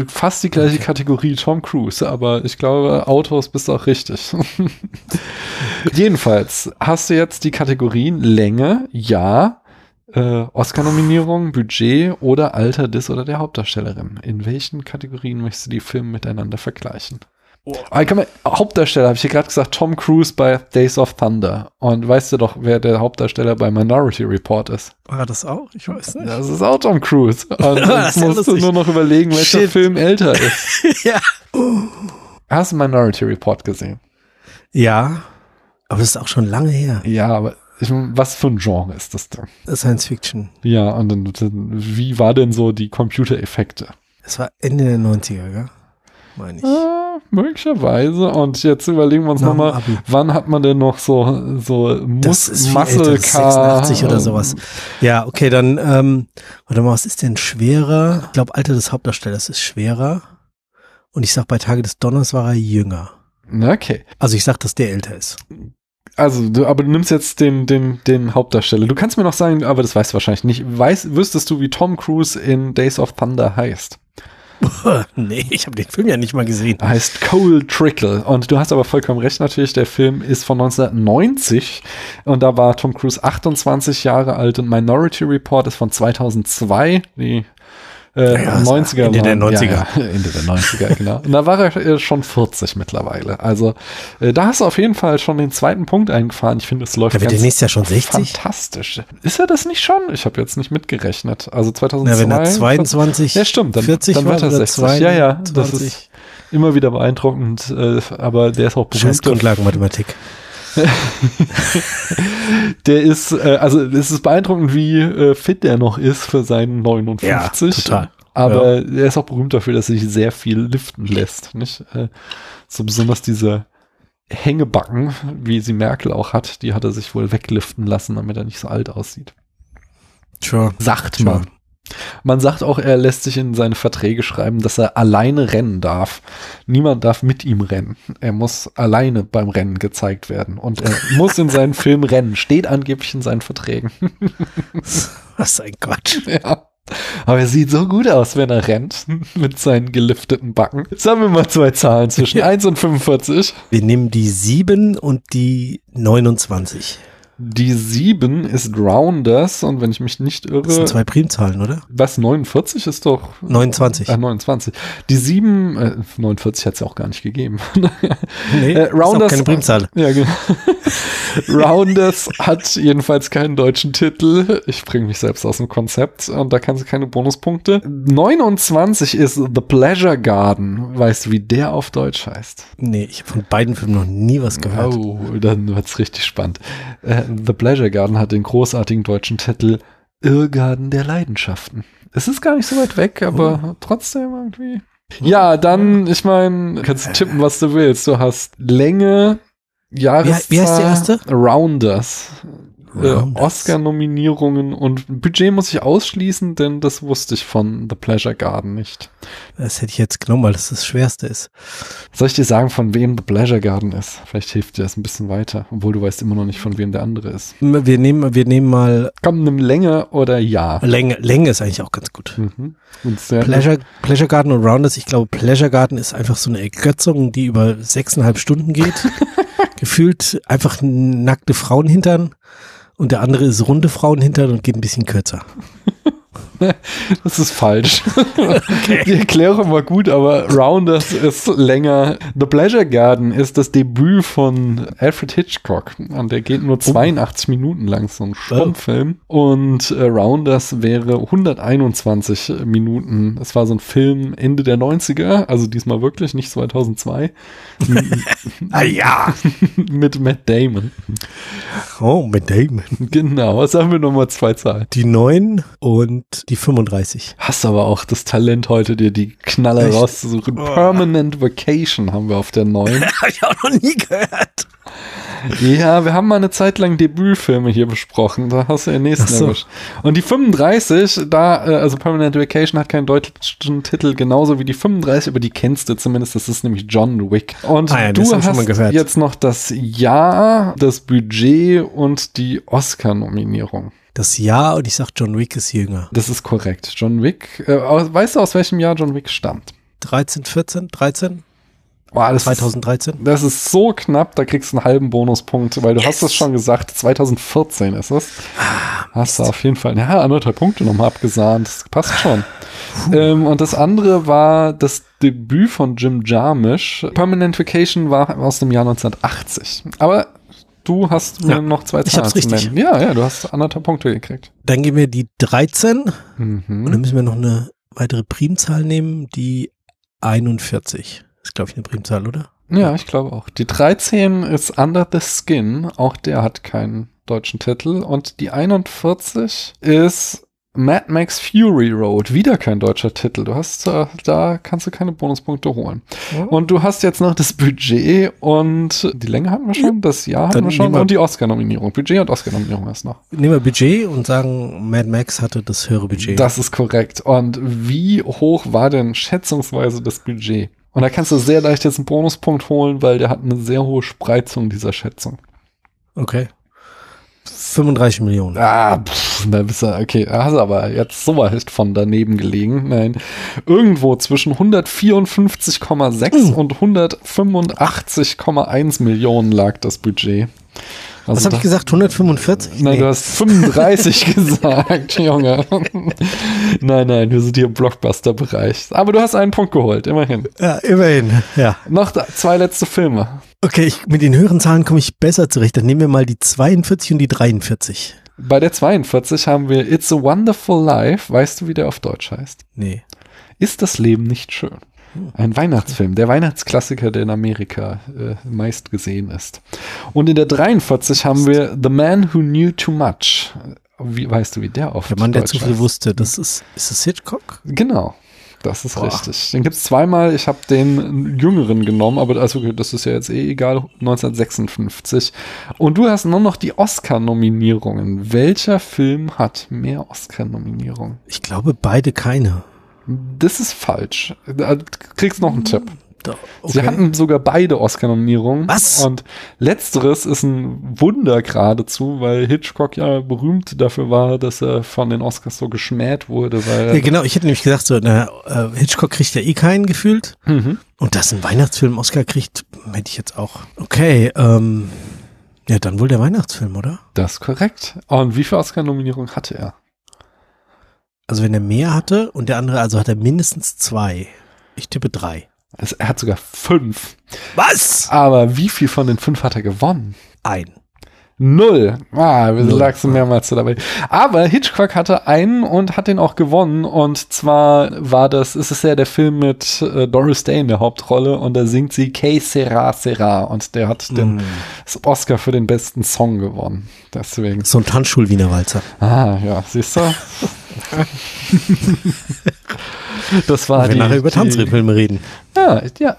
fast die gleiche Kategorie Tom Cruise, aber ich glaube, Autos bist auch richtig. Jedenfalls hast du jetzt die Kategorien Länge, ja, äh, Oscar-Nominierung, Budget oder Alter des oder der Hauptdarstellerin. In welchen Kategorien möchtest du die Filme miteinander vergleichen? Kann man, Hauptdarsteller habe ich hier gerade gesagt, Tom Cruise bei Days of Thunder. Und weißt du doch, wer der Hauptdarsteller bei Minority Report ist? War das auch? Ich weiß nicht. Das ist auch Tom Cruise. Und jetzt musst du nur noch überlegen, welcher Shit. Film älter ist. ja. Hast du Minority Report gesehen? Ja. Aber das ist auch schon lange her. Ja, aber ich, was für ein Genre ist das denn? Science Fiction. Ja, und dann, dann, wie war denn so die Computereffekte? Es war Ende der 90er, gell? Meine ich. Ah, möglicherweise. Und jetzt überlegen wir uns nochmal, wann hat man denn noch so, so Das ist Muscle älter, das ist Car? 86 oder sowas. Ja, okay, dann, ähm, warte mal, was ist denn schwerer? Ich glaube, Alter des Hauptdarstellers ist schwerer. Und ich sag, bei Tage des Donners war er jünger. Okay. Also ich sag, dass der älter ist. Also, du, aber du nimmst jetzt den, den, den Hauptdarsteller. Du kannst mir noch sagen, aber das weißt du wahrscheinlich nicht. Weißt, wüsstest du, wie Tom Cruise in Days of Thunder heißt? nee, ich habe den Film ja nicht mal gesehen. Heißt Cole Trickle. Und du hast aber vollkommen recht natürlich, der Film ist von 1990 und da war Tom Cruise 28 Jahre alt und Minority Report ist von 2002. Die äh, Ja, das war 90er Ende der waren- 90er. Ja, ja, Ende der 90er, genau. Und da war er äh, schon 40 mittlerweile. Also äh, da hast du auf jeden Fall schon den zweiten Punkt eingefahren. Ich finde, es läuft Da wird ganz nächstes Jahr schon 60. fantastisch. Ist er das nicht schon? Ich habe jetzt nicht mitgerechnet. Also 2002. Na, wenn er 22, Ja, stimmt. Dann, 40 dann wird er oder 60. Ja, ja. Das 22. ist immer wieder beeindruckend. Äh, aber der ist auch Scheiß berühmt. Grundlagenmathematik. Der ist, äh, also es ist beeindruckend, wie äh, fit der noch ist für seinen 59. Ja, total. Aber er ist auch berühmt dafür, dass er sich sehr viel liften lässt. Nicht? Äh, so besonders diese Hängebacken, wie sie Merkel auch hat, die hat er sich wohl wegliften lassen, damit er nicht so alt aussieht. Sure. Sagt Sure. man. Man sagt auch, er lässt sich in seine Verträge schreiben, dass er alleine rennen darf. Niemand darf mit ihm rennen. Er muss alleine beim Rennen gezeigt werden. Und er muss in seinen Film rennen. Steht angeblich in seinen Verträgen. Was ein Quatsch. ja. Aber er sieht so gut aus, wenn er rennt. Mit seinen gelifteten Backen. Sagen wir mal zwei Zahlen zwischen 1 und 45. Wir nehmen die 7 und die 29. Die 7 ist Rounders. Und wenn ich mich nicht irre. Das sind zwei Primzahlen, oder? was, 49 ist doch 29. Ah, 29. Die 7, äh, 49 hat es ja auch gar nicht gegeben. Nee, äh, ist auch Rounders, keine Primzahl. Ja, genau. Rounders hat jedenfalls keinen deutschen Titel. Ich bringe mich selbst aus dem Konzept und da kannst du keine Bonuspunkte. 29 ist The Pleasure Garden. Weißt du, wie der auf Deutsch heißt? Nee, ich habe von beiden Filmen noch nie was gehört. Oh, dann wird's richtig spannend. Äh, The Pleasure Garden hat den großartigen deutschen Titel Irrgarten der Leidenschaften. Es ist gar nicht so weit weg, aber Oh. trotzdem irgendwie. Ja, dann, ich meine, kannst tippen, was du willst. Du hast Länge, Jahreszahl, wie heißt die erste? Rounders. Äh. Oscar-Nominierungen und Budget muss ich ausschließen, denn das wusste ich von The Pleasure Garden nicht. Das hätte ich jetzt genommen, weil das das Schwerste ist. Soll ich dir sagen, von wem The Pleasure Garden ist? Vielleicht hilft dir das ein bisschen weiter, obwohl du weißt immer noch nicht, von wem der andere ist. Wir nehmen, wir nehmen mal Komm, nimm Länge oder Ja. Länge. Länge ist eigentlich auch ganz gut. Mhm. Pleasure, Pleasure Garden und Rounders. Ich glaube, Pleasure Garden ist einfach so eine Ergötzung, die über sechseinhalb Stunden geht. Gefühlt einfach nackte Frauenhintern. Und der andere ist runde Frauenhintern und geht ein bisschen kürzer. Das ist falsch. Die Erklärung war gut, aber Rounders ist länger. The Pleasure Garden ist das Debüt von Alfred Hitchcock. Und der geht nur 82 Minuten lang, so ein Stummfilm. Und äh, Rounders wäre 121 Minuten. Es war so ein Film Ende der 90er, also diesmal wirklich, nicht 2002. Ah ja. mit Matt Damon. Oh, mit Damon. Genau, was haben wir nochmal zwei Zahlen? Die 9 und die 35. Hast aber auch das Talent heute, dir die Knaller Echt? rauszusuchen. Oh. Permanent Vacation haben wir auf der neuen. Habe ich auch noch nie gehört. ja, wir haben mal eine Zeit lang Debütfilme hier besprochen. Da hast du den nächsten so. erwischt. Und die 35, da, äh, also Permanent Vacation hat keinen deutschen Titel, genauso wie die 35, aber die kennst du zumindest. Das ist nämlich John Wick. Und Ah ja, du hast jetzt noch das Jahr, das Budget und die Oscar-Nominierung. Das Jahr und ich sag, John Wick ist jünger. Das ist korrekt. John Wick, äh, weißt du, aus welchem Jahr John Wick stammt? 13, 14, 13, Boah, das ist 2013. Das ist so knapp, da kriegst du einen halben Bonuspunkt, weil du hast es schon gesagt, 2014 ist es. hast du auf jeden Fall, ja, anderthalb Punkte nochmal abgesahnt, das passt schon. Ähm, und das andere war das Debüt von Jim Jarmusch. Permanent Vacation war aus dem Jahr 1980. Aber du hast mir Ja, noch zwei ich Zahlen zu richtig. nennen. Ja, ja, du hast anderthalb Punkte gekriegt. Dann geben wir die 13 und Mhm. dann müssen wir noch eine weitere Primzahl nehmen, die 41. Ist, glaube ich, eine Primzahl, oder? Ja, ich glaube auch. Die 13 ist Under the Skin, auch der hat keinen deutschen Titel. Und die 41 ist Mad Max Fury Road, wieder kein deutscher Titel. Du hast, äh, da kannst du keine Bonuspunkte holen. Und du hast jetzt noch das Budget und die Länge hatten wir schon, das Jahr hatten Dann wir schon wir- und die Oscar-Nominierung. Budget und Oscar-Nominierung hast noch. Nehmen wir Budget und sagen, Mad Max hatte das höhere Budget. Das ist korrekt. Und wie hoch war denn schätzungsweise das Budget? Und da kannst du sehr leicht jetzt einen Bonuspunkt holen, weil der hat eine sehr hohe Spreizung dieser Schätzung. Okay. 35 Millionen. Ah, pff, da bist du, okay, hast du aber jetzt so weit von daneben gelegen. Nein, irgendwo zwischen 154,6 und 185,1 Millionen lag das Budget. Also Was habe ich gesagt? 145? Nein, Nee. du hast 35 gesagt, Junge. nein, nein, wir sind hier im Blockbuster-Bereich. Aber du hast einen Punkt geholt, immerhin. Ja, immerhin. Ja. Noch da, zwei letzte Filme. Okay, ich, mit den höheren Zahlen komme ich besser zurecht. Dann nehmen wir mal die 42 und die 43. Bei der 42 haben wir It's a Wonderful Life. Weißt du, wie der auf Deutsch heißt? Nee. Ist das Leben nicht schön? Ein Weihnachtsfilm, der Weihnachtsklassiker, der in Amerika äh, meist gesehen ist. Und in der 43 haben wir The Man Who Knew Too Much. Wie, weißt du, wie der auf Der Mann, der Deutsch zu viel heißt? wusste, das ist, ist es Hitchcock? Genau. Das ist Boah. richtig. Den gibt's zweimal. Ich habe den jüngeren genommen, aber also, das ist ja jetzt eh egal. 1956. Und du hast nur noch die Oscar-Nominierungen. Welcher Film hat mehr Oscar-Nominierungen? Ich glaube beide keine. Das ist falsch. Da kriegst noch einen Tipp. Doch, Sie hatten sogar beide Oscar-Nominierungen. Was? Und letzteres ist ein Wunder geradezu, weil Hitchcock ja berühmt dafür war, dass er von den Oscars so geschmäht wurde, weil ja, genau, ich hätte nämlich gesagt, so, na, äh, Hitchcock kriegt ja eh keinen gefühlt. Mhm. Und dass ein Weihnachtsfilm Oscar kriegt, hätte ich jetzt auch. Okay, ähm, ja, dann wohl der Weihnachtsfilm, oder? Das ist korrekt. Und wie viele Oscar-Nominierungen hatte er? Also wenn er mehr hatte und der andere, also hat er mindestens zwei. Ich tippe drei. Er hat sogar fünf. Was? Aber wie viel von den fünf hat er gewonnen? Ein. Null. Ah, wir lagst du mehrmals so dabei. Aber Hitchcock hatte einen und hat den auch gewonnen. Und zwar war das, ist es ja der Film mit äh, Doris Day in der Hauptrolle und da singt sie Que sera sera und der hat den das Oscar für den besten Song gewonnen. Deswegen. So ein Tanzschul-Wiener Walzer. Ah, ja, siehst du? das war Wenn wir die, nachher über Tanzfilme reden. Ja, ja.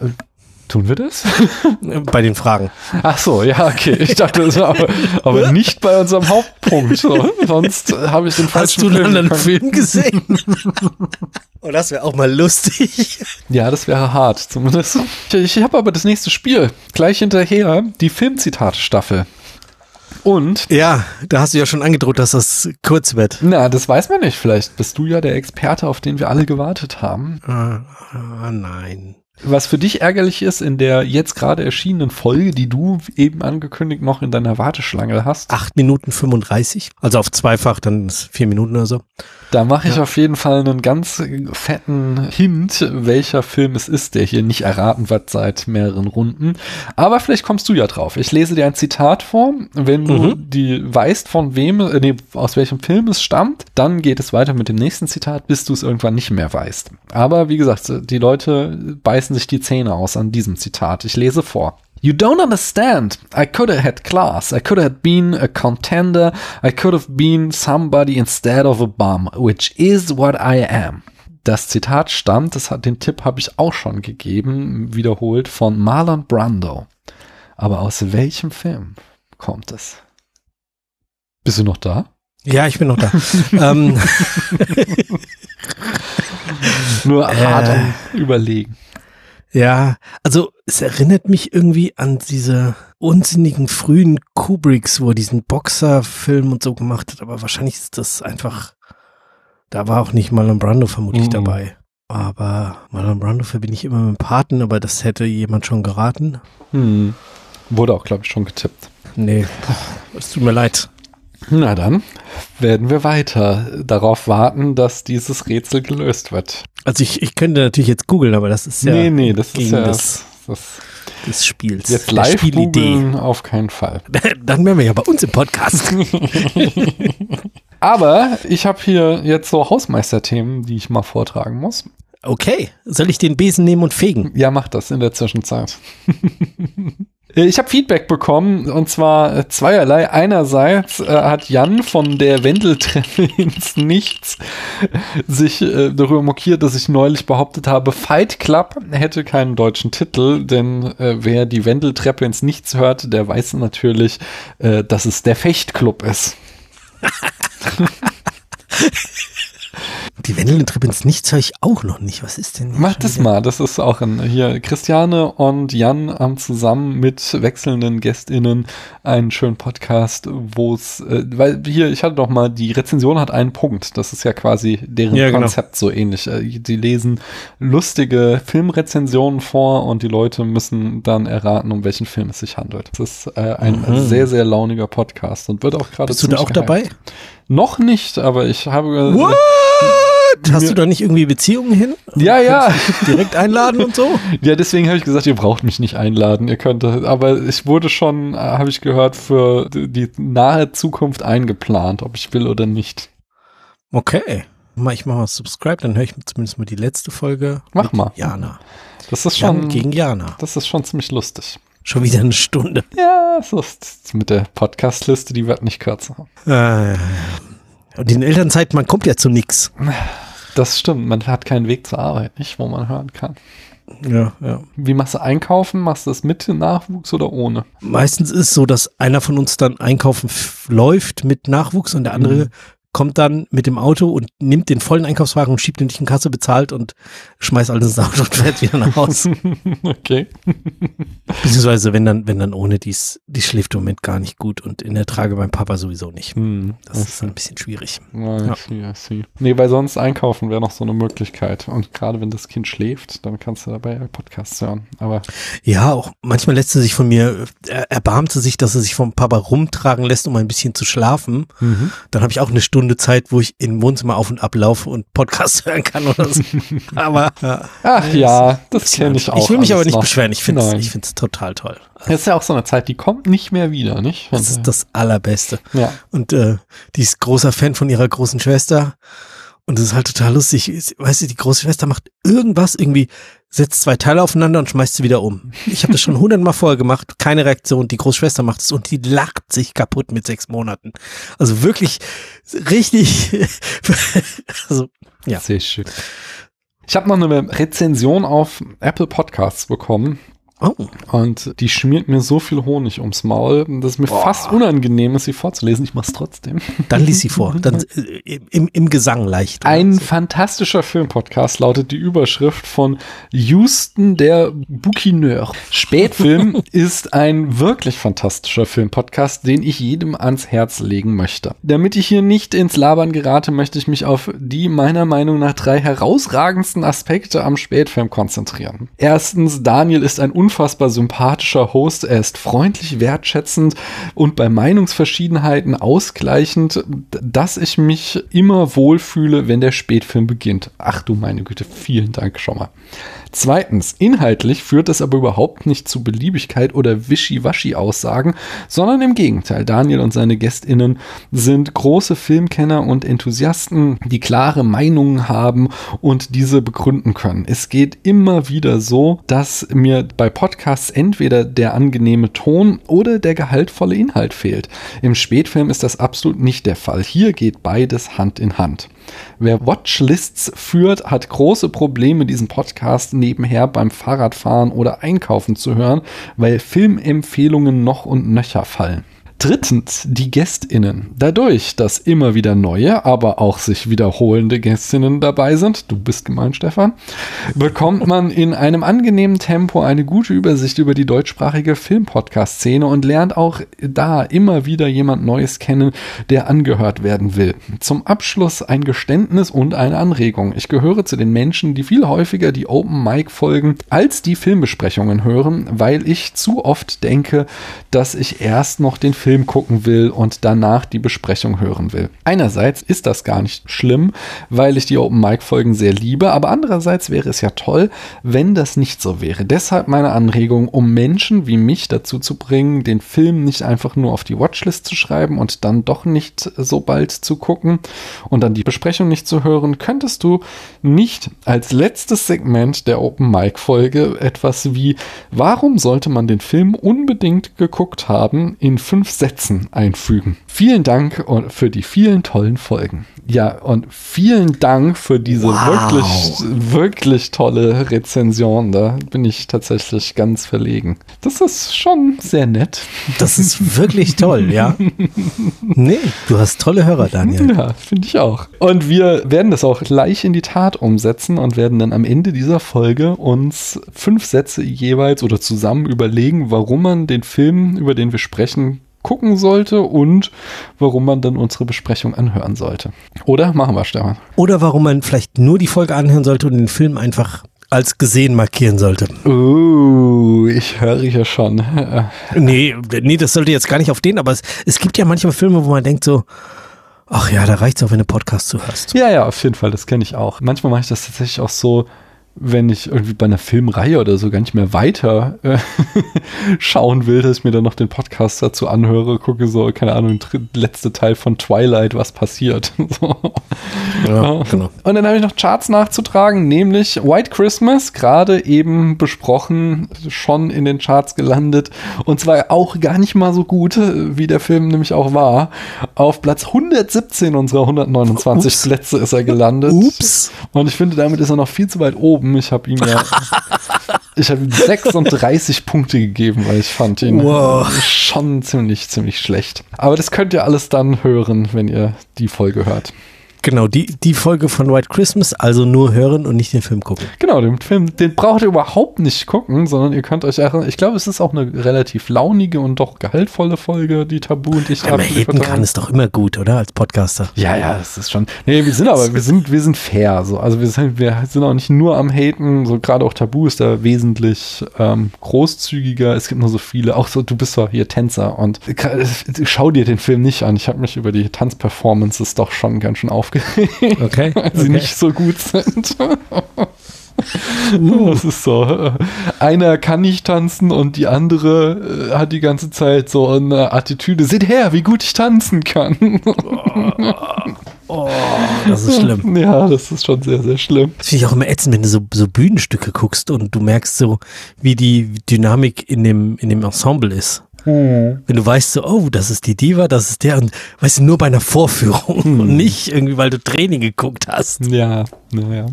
Tun wir das? Bei den Fragen. Ach so, ja, okay. Ich dachte, das war aber, aber nicht bei unserem Hauptpunkt. So. Sonst habe ich den falschen Hast du einen Film anderen. Film gesehen? oh, das wäre auch mal lustig. Ja, das wäre hart, zumindest. Ich, ich habe aber das nächste Spiel. Gleich hinterher die Filmzitate-Staffel. Und, Ja, da hast du ja schon angedroht, dass das kurz wird. na, das weiß man nicht. Vielleicht bist du ja der Experte, auf den wir alle gewartet haben. Ah, ah, nein. Was für dich ärgerlich ist, in der jetzt gerade erschienenen Folge, die du eben angekündigt noch in deiner Warteschlange hast, 8 Minuten 35, also auf zweifach, dann vier Minuten oder so. Da mache ich auf jeden Fall einen ganz fetten Hint, welcher Film es ist, der hier nicht erraten wird seit mehreren Runden. Aber vielleicht kommst du ja drauf. Ich lese dir ein Zitat vor. Wenn du Mhm. die weißt, von wem, äh, nee, aus welchem Film es stammt, dann geht es weiter mit dem nächsten Zitat, bis du es irgendwann nicht mehr weißt. Aber wie gesagt, die Leute beißen sich die Zähne aus an diesem Zitat. Ich lese vor. You don't understand. I could have had class. I could have been a contender. I could have been somebody instead of a bum, which is what I am. Das Zitat stammt, das hat, den Tipp habe ich auch schon gegeben, wiederholt von Marlon Brando. Aber aus welchem Film kommt es? Bist du noch da? Ja, ich bin noch da. ähm, Nur hart Äh. Überlegen. Ja, also es erinnert mich irgendwie an diese unsinnigen frühen Kubricks, wo er diesen Boxer-Film und so gemacht hat, aber wahrscheinlich ist das einfach, da war auch nicht Marlon Brando vermutlich Mhm. dabei. Aber Marlon Brando verbinde ich immer mit dem Paten, aber das hätte jemand schon geraten. Hm. Wurde auch, glaube ich, schon getippt. Nee, es tut mir leid. Na dann werden wir weiter darauf warten, dass dieses Rätsel gelöst wird. Also ich, ich könnte natürlich jetzt googeln, aber das ist ja nee, nee, das ist gegen ja das, das, des Spiels. jetzt live Spielidee. googeln auf keinen Fall. Dann wären wir ja bei uns im Podcast. Aber ich habe hier jetzt so Hausmeisterthemen, die ich mal vortragen muss. Okay, soll ich den Besen nehmen und fegen? Ja, mach das in der Zwischenzeit. Ich habe Feedback bekommen und zwar äh, zweierlei. Einerseits äh, hat Jan von der Wendeltreppe ins Nichts sich äh, darüber mokiert, dass ich neulich behauptet habe, Fight Club hätte keinen deutschen Titel, denn äh, wer die Wendeltreppe ins Nichts hört, der weiß natürlich, äh, dass es der Fechtclub ist. Die Wendeltreppe ins Nichts höre ich auch noch nicht. Was ist denn? Mach das mal, das ist auch ein, hier, Christiane und Jan haben zusammen mit wechselnden GästInnen einen schönen Podcast, wo es, äh, weil hier, ich hatte doch mal, die Rezension hat einen Punkt, das ist ja quasi deren Ja, genau. Konzept so ähnlich. Äh, Die lesen lustige Filmrezensionen vor und die Leute müssen dann erraten, um welchen Film es sich handelt. Das ist äh, ein Mhm. sehr, sehr launiger Podcast und wird auch gerade Bist du da auch gehypt. dabei? Noch nicht, aber ich habe What? Hast du da nicht irgendwie Beziehungen hin? Ja, ja. Direkt einladen und so? Ja, deswegen habe ich gesagt, ihr braucht mich nicht einladen, ihr könnt, aber ich wurde schon, äh, habe ich gehört, für die nahe Zukunft eingeplant, ob ich will oder nicht. Okay. Ich mache mal Subscribe, dann höre ich zumindest mal die letzte Folge. Mach mit mal. Jana. Das ist Jan schon, gegen Jana. das ist schon ziemlich lustig. Schon wieder eine Stunde. Ja, so ist mit der Podcast-Liste, die wird nicht kürzer. Äh, und in Elternzeit, man kommt ja zu nix. Das stimmt, man hat keinen Weg zur Arbeit, nicht, wo man hören kann. Ja, ja. Wie machst du einkaufen? Machst du das mit Nachwuchs oder ohne? Meistens ist es so, dass einer von uns dann einkaufen läuft mit Nachwuchs und der andere Mhm. Kommt dann mit dem Auto und nimmt den vollen Einkaufswagen und schiebt ihn nicht in Kasse, bezahlt und schmeißt alles ins Auto und fährt wieder nach Hause. okay. Beziehungsweise, wenn dann, wenn dann ohne dies, die schläft im Moment gar nicht gut und in der Trage beim Papa sowieso nicht. Hm, Das ist ein bisschen schwierig. Ja, Ja. I see, I see. Nee, weil sonst einkaufen wäre noch so eine Möglichkeit. Und gerade wenn das Kind schläft, dann kannst du dabei Podcasts hören. Aber Ja, auch manchmal lässt sie sich von mir, er, erbarmt sie sich, dass er sich vom Papa rumtragen lässt, um ein bisschen zu schlafen. Dann habe ich auch eine Stunde Zeit, wo ich im Wohnzimmer auf und ab laufe und Podcast hören kann oder so. aber ja, ach ja, das kenne ich auch. Ich will mich aber nicht noch. beschweren. Ich finde es total total toll. Das ist ja auch so eine Zeit, die kommt nicht mehr wieder, nicht? Das ist das Allerbeste. Ja. Und äh, die ist großer Fan von ihrer großen Schwester. Und das ist halt total lustig. Weißt du, die große Schwester macht irgendwas, irgendwie setzt zwei Teile aufeinander und schmeißt sie wieder um. Ich habe das schon hundertmal vorher gemacht, keine Reaktion. Die Großschwester macht es und die lacht sich kaputt mit sechs Monaten. Also wirklich richtig. also, ja. Sehr schön. Ich habe noch eine Rezension auf Apple Podcasts bekommen. Oh. Und die schmiert mir so viel Honig ums Maul, dass es mir Boah. fast unangenehm ist, sie vorzulesen. Ich mach's trotzdem. Dann lies sie vor. Dann äh, im, im Gesang leicht. Ein fantastischer Filmpodcast lautet die Überschrift von Houston der Bouquineur. Spätfilm ist ein wirklich fantastischer Filmpodcast, den ich jedem ans Herz legen möchte. Damit ich hier nicht ins Labern gerate, möchte ich mich auf die meiner Meinung nach drei herausragendsten Aspekte am Spätfilm konzentrieren. Erstens, Daniel ist ein unfassbar sympathischer Host. Er ist freundlich, wertschätzend und bei Meinungsverschiedenheiten ausgleichend, dass ich mich immer wohlfühle, wenn der Spätfilm beginnt. Ach du meine Güte, vielen Dank schon mal. Zweitens, inhaltlich führt es aber überhaupt nicht zu Beliebigkeit oder Wischiwaschi-Aussagen, sondern im Gegenteil. Daniel und seine GästInnen sind große Filmkenner und Enthusiasten, die klare Meinungen haben und diese begründen können. Es geht immer wieder so, dass mir bei Podcasts entweder der angenehme Ton oder der gehaltvolle Inhalt fehlt. Im Spätfilm ist das absolut nicht der Fall. Hier geht beides Hand in Hand. Wer Watchlists führt, hat große Probleme, diesen Podcast nebenher beim Fahrradfahren oder Einkaufen zu hören, weil Filmempfehlungen noch und nöcher fallen. Drittens, die GästInnen. Dadurch, dass immer wieder neue, aber auch sich wiederholende GästInnen dabei sind, du bist gemeint, Stefan, bekommt man in einem angenehmen Tempo eine gute Übersicht über die deutschsprachige Filmpodcast-Szene und lernt auch da immer wieder jemand Neues kennen, der angehört werden will. Zum Abschluss ein Geständnis und eine Anregung. Ich gehöre zu den Menschen, die viel häufiger die Open-Mic-Folgen als die Filmbesprechungen hören, weil ich zu oft denke, dass ich erst noch den Film gucken will und danach die Besprechung hören will. Einerseits ist das gar nicht schlimm, weil ich die Open Mic Folgen sehr liebe, aber andererseits wäre es ja toll, wenn das nicht so wäre. Deshalb meine Anregung, um Menschen wie mich dazu zu bringen, den Film nicht einfach nur auf die Watchlist zu schreiben und dann doch nicht so bald zu gucken und dann die Besprechung nicht zu hören, könntest du nicht als letztes Segment der Open Mic Folge etwas wie warum sollte man den Film unbedingt geguckt haben in fünf Sätzen einfügen. Vielen Dank und für die vielen tollen Folgen. Ja, und vielen Dank für diese Wow. wirklich, wirklich tolle Rezension. Da bin ich tatsächlich ganz verlegen. Das ist schon sehr nett. Das ist wirklich toll, ja. Nee, du hast tolle Hörer, Daniel. Ja, finde ich auch. Und wir werden das auch gleich in die Tat umsetzen und werden dann am Ende dieser Folge uns fünf Sätze jeweils oder zusammen überlegen, warum man den Film, über den wir sprechen, gucken sollte und warum man dann unsere Besprechung anhören sollte. Oder machen wir, Stefan? Oder warum man vielleicht nur die Folge anhören sollte und den Film einfach als gesehen markieren sollte. Oh, ich höre ja schon. Nee, nee, das sollte jetzt gar nicht auf den, aber es, es gibt ja manchmal Filme, wo man denkt so, ach ja, da reicht's auch, wenn du Podcast zuhörst. Ja, ja, auf jeden Fall, das kenne ich auch. Manchmal mache ich das tatsächlich auch so, wenn ich irgendwie bei einer Filmreihe oder so gar nicht mehr weiter äh, schauen will, dass ich mir dann noch den Podcast dazu anhöre, gucke so, keine Ahnung, letzte Teil von Twilight, was passiert. so. Ja, genau. Und dann habe ich noch Charts nachzutragen, nämlich White Christmas, gerade eben besprochen, schon in den Charts gelandet. Und zwar auch gar nicht mal so gut, äh, wie der Film nämlich auch war. Auf Platz 117 unserer 129 Ups. Plätze ist er gelandet. Ups. Und ich finde, damit ist er noch viel zu weit oben. Ich habe ihm ja. Ich habe ihm 36 Punkte gegeben, weil ich fand ihn Wow. schon ziemlich, ziemlich schlecht. Aber das könnt ihr alles dann hören, wenn ihr die Folge hört. Genau, die, die Folge von White Christmas, also nur hören und nicht den Film gucken. Genau, den Film, den braucht ihr überhaupt nicht gucken, sondern ihr könnt euch erinnern. Ich glaube, es ist auch eine relativ launige und doch gehaltvolle Folge, die Tabu und ich abgeliefert haten kann haben. es doch immer gut, oder? Als Podcaster. Ja, ja, das ist schon. Nee, wir sind aber, wir sind, wir sind fair. So. Also wir sind, wir sind auch nicht nur am Haten, so gerade auch Tabu ist da wesentlich ähm, großzügiger. Es gibt nur so viele, auch so, du bist doch hier Tänzer und schau dir den Film nicht an. Ich habe mich über die Tanzperformances doch schon ganz schön aufgeregt, Okay. weil sie nicht so gut sind. Das ist so. Einer kann nicht tanzen und die andere äh, hat die ganze Zeit so eine Attitüde. Seht her, wie gut ich tanzen kann. Oh, das ist schlimm. Ja, das ist schon sehr, sehr schlimm. Das finde ich auch immer ätzend, wenn du so, so Bühnenstücke guckst und du merkst so, wie die Dynamik in dem, in dem Ensemble ist. Wenn du weißt so, oh, das ist die Diva, das ist der und weißt du, nur bei einer Vorführung und nicht irgendwie, weil du Training geguckt hast. Ja, naja.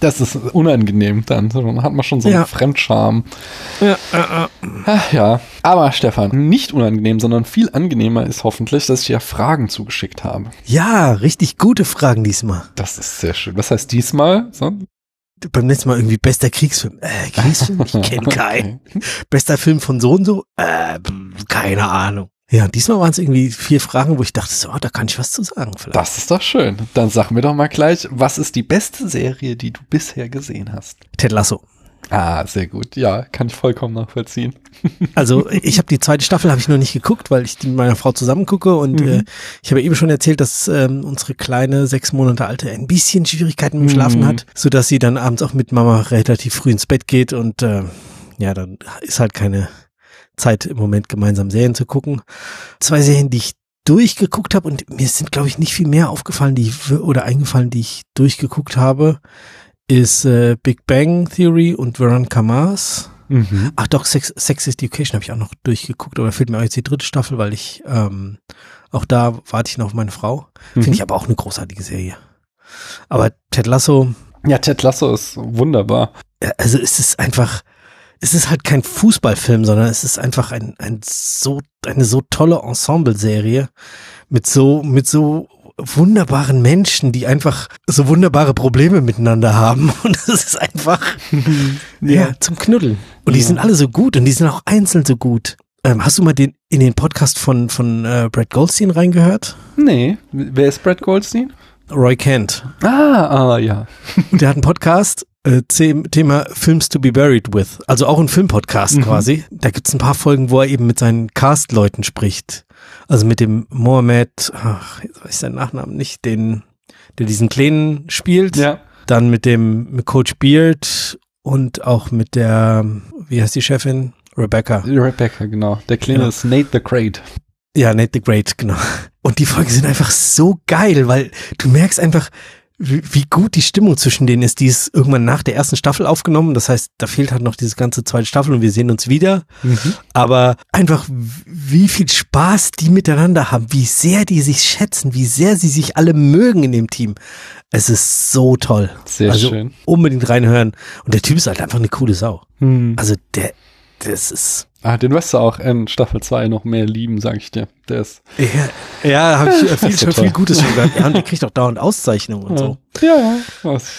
Das ist unangenehm dann. Dann hat man schon so einen Ja. Fremdscham. Ja, ja, Ach ja. Aber Stefan, nicht unangenehm, sondern viel angenehmer ist hoffentlich, dass ich dir Fragen zugeschickt habe. ja, richtig gute Fragen diesmal. Das ist sehr schön. Was heißt diesmal? So? Beim letzten Mal irgendwie bester Kriegsfilm. Äh, Kriegsfilm? Ich kenne keinen. Bester Film von so und so? Äh, keine Ahnung. Ja, diesmal waren es irgendwie vier Fragen, wo ich dachte, so, oh, da kann ich was zu sagen vielleicht. Das ist doch schön. Dann sag mir doch mal gleich, was ist die beste Serie, die du bisher gesehen hast? Ted Lasso. Ah, sehr gut. Ja, kann ich vollkommen nachvollziehen. Also ich habe die zweite Staffel habe ich noch nicht geguckt, weil ich die mit meiner Frau zusammen gucke und Mhm. äh, ich habe eben schon erzählt, dass ähm, unsere kleine sechs Monate alte ein bisschen Schwierigkeiten mit dem Schlafen Mhm. hat, so dass sie dann abends auch mit Mama relativ früh ins Bett geht und äh, ja, dann ist halt keine Zeit im Moment gemeinsam Serien zu gucken. Zwei Serien, die ich durchgeguckt habe und mir sind glaube ich nicht viel mehr aufgefallen, die ich oder eingefallen, die ich durchgeguckt habe, ist äh, Big Bang Theory und Veronica Mars. Mhm. Ach doch, Sex, Sex Education habe ich auch noch durchgeguckt, aber fehlt mir auch jetzt die dritte Staffel, weil ich ähm, auch da warte ich noch auf meine Frau. Finde ich aber auch eine großartige Serie. Aber Ted Lasso, Ja, Ted Lasso ist wunderbar. also es ist einfach, es ist halt kein Fußballfilm, sondern es ist einfach ein, ein so, eine so tolle Ensemble-Serie mit so, mit so wunderbaren Menschen, die einfach so wunderbare Probleme miteinander haben. Und es ist einfach, ja, zum Knuddeln. Und die Ja. sind alle so gut und die sind auch einzeln so gut. Ähm, hast du mal den, in den Podcast von, von äh, Brad Goldstein reingehört? Nee, wer ist Brad Goldstein? Roy Kent. Ah, ah, ja. Und der hat einen Podcast, äh, The- Thema Films to be buried with. Also auch ein Filmpodcast Mhm. quasi. Da gibt's ein paar Folgen, wo er eben mit seinen Cast-Leuten spricht. Also mit dem Mohammed, ach, jetzt weiß ich seinen Nachnamen nicht, den, der diesen Kleinen spielt. Ja. Dann mit dem mit Coach Beard und auch mit der, wie heißt die Chefin? Rebecca. Rebecca, genau. Der Kleine Ja. ist Nate the Great. Ja, Nate the Great, genau. Und die Folgen sind einfach so geil, weil du merkst einfach, wie, wie gut die Stimmung zwischen denen ist. Die ist irgendwann nach der ersten Staffel aufgenommen. Das heißt, da fehlt halt noch diese ganze zweite Staffel und wir sehen uns wieder. Mhm. Aber einfach, wie viel Spaß die miteinander haben, wie sehr die sich schätzen, wie sehr sie sich alle mögen in dem Team. Es ist so toll. Sehr also schön. unbedingt reinhören. Und der Typ ist halt einfach eine coole Sau. Hm. Also der, das ist, Ah, den wirst du auch in Staffel 2 noch mehr lieben, sag ich dir. Der ist. Ja, ja habe ich äh, viel, schon viel Gutes schon gehört. Ja, und der kriegt auch dauernd Auszeichnungen und so. Ja, ja. Was-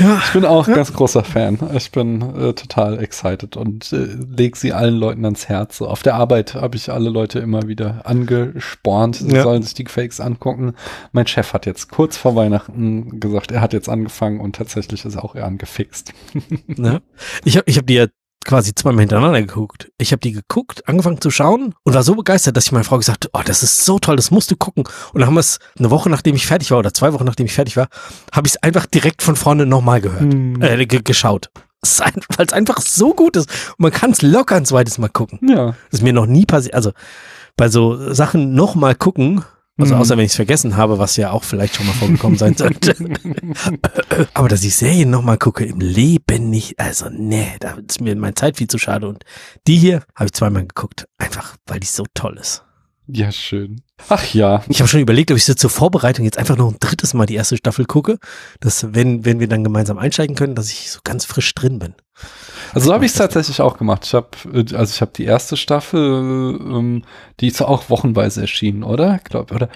Ja, Ich bin auch ganz großer Fan. Ich bin äh, total excited und äh, leg sie allen Leuten ans Herz. Auf der Arbeit habe ich alle Leute immer wieder angespornt. Sie Ja. sollen sich die Fakes angucken. Mein Chef hat jetzt kurz vor Weihnachten gesagt, er hat jetzt angefangen und tatsächlich ist auch er angefixt. Ich habe ich hab die ja quasi zweimal hintereinander geguckt. Ich habe die geguckt, angefangen zu schauen und war so begeistert, dass ich meiner Frau gesagt habe, oh, das ist so toll, das musst du gucken. Und dann haben wir es eine Woche, nachdem ich fertig war oder zwei Wochen, nachdem ich fertig war, habe ich es einfach direkt von vorne nochmal gehört, Hm. äh, ge geschaut. Weil es einfach so gut ist. Und man kann es locker ein zweites Mal gucken. Ja. Das ist mir noch nie passiert. Also bei so Sachen nochmal gucken, also Mhm. außer wenn ich es vergessen habe, was ja auch vielleicht schon mal vorgekommen sein sollte. Aber dass ich Serien nochmal gucke, im Leben nicht. Also nee, da ist mir meine Zeit viel zu schade. Und die hier habe ich zweimal geguckt. Einfach, weil die so toll ist. Ja, schön. Ach ja. Ich habe schon überlegt, ob ich so zur Vorbereitung jetzt einfach noch ein drittes Mal die erste Staffel gucke, dass wenn, wenn wir dann gemeinsam einsteigen können, dass ich so ganz frisch drin bin. Also so habe ich es tatsächlich auch gemacht. Ich habe, also ich habe die erste Staffel, ähm, die ist auch wochenweise erschienen, oder? Glaub, oder?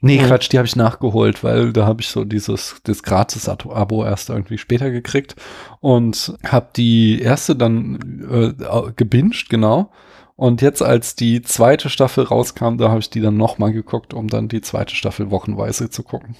Nee, Mhm. Quatsch, die habe ich nachgeholt, weil da habe ich so dieses das Gratis-Abo erst irgendwie später gekriegt und habe die erste dann äh, gebinged, genau. Und jetzt, als die zweite Staffel rauskam, da habe ich die dann nochmal geguckt, um dann die zweite Staffel wochenweise zu gucken.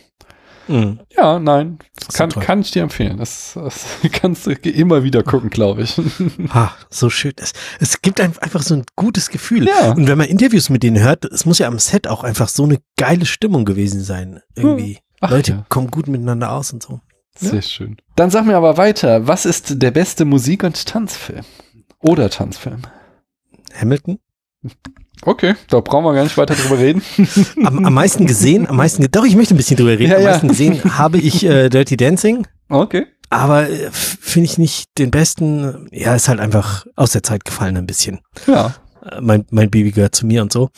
Mhm. Ja, nein, ist so kann, kann ich dir empfehlen. Das, das kannst du immer wieder gucken, glaube ich. Ha, so schön. Es, es gibt ein- einfach so ein gutes Gefühl. Ja. Und wenn man Interviews mit denen hört, es muss ja am Set auch einfach so eine geile Stimmung gewesen sein. Irgendwie. Ach Leute ja. kommen gut miteinander aus und so. Sehr schön. Dann sag mir aber weiter, was ist der beste Musik- und Tanzfilm? Oder Tanzfilm? Hamilton? Okay, da brauchen wir gar nicht weiter drüber reden. Am, am meisten gesehen, am meisten, doch, ich möchte ein bisschen drüber reden. Ja, am ja. meisten gesehen habe ich äh, Dirty Dancing. Okay. Aber äh, finde ich nicht den besten. Ja, ist halt einfach aus der Zeit gefallen ein bisschen. Ja. Äh, Mein, mein Baby gehört zu mir und so.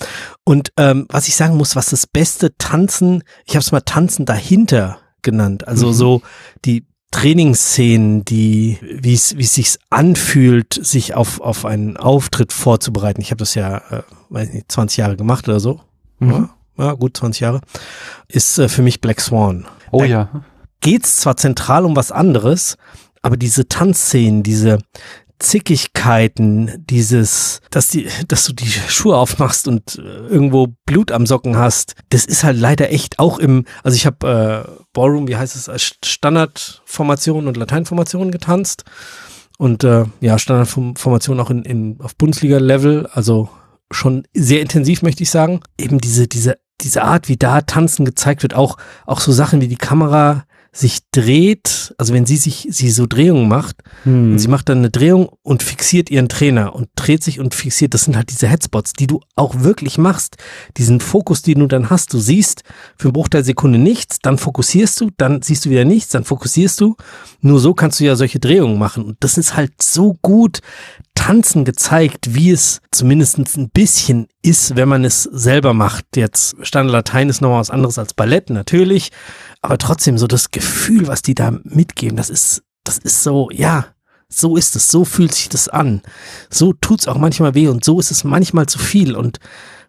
Und ähm, was ich sagen muss, was das beste Tanzen, ich habe es mal Tanzen dahinter genannt. Also Mhm. so die Trainingsszenen, die, wie es wie es sich anfühlt, sich auf, auf einen Auftritt vorzubereiten. Ich habe das ja, äh, weiß nicht, 20 Jahre gemacht oder so. Mhm. Ja, ja, gut 20 Jahre. Ist äh, für mich Black Swan Oh Da- ja. geht's zwar zentral um was anderes, aber diese Tanzszenen, diese Zickigkeiten, dieses, dass die, dass du die Schuhe aufmachst und äh, irgendwo Blut am Socken hast, das ist halt leider echt auch im, also ich habe äh, Ballroom, wie heißt es, als Standardformation und Lateinformation getanzt und äh, ja Standardformation auch in, in auf Bundesliga-Level, also schon sehr intensiv möchte ich sagen. Eben diese diese diese Art, wie da Tanzen gezeigt wird, auch auch so Sachen wie die Kamera sich dreht, also wenn sie sich sie so Drehungen macht, Hm. und sie macht dann eine Drehung und fixiert ihren Trainer und dreht sich und fixiert. Das sind halt diese Headspots, die du auch wirklich machst. Diesen Fokus, den du dann hast. Du siehst für einen Bruchteil Sekunde nichts, dann fokussierst du, dann siehst du wieder nichts, dann fokussierst du. Nur so kannst du ja solche Drehungen machen. Und das ist halt so gut tanzen gezeigt, wie es zumindest ein bisschen ist, wenn man es selber macht. Jetzt Standard Latein ist nochmal was anderes als Ballett, natürlich. Aber trotzdem so das Gefühl, was die da mitgeben, das ist, das ist so, ja, so ist es, so fühlt sich das an. So tut's auch manchmal weh und so ist es manchmal zu viel. Und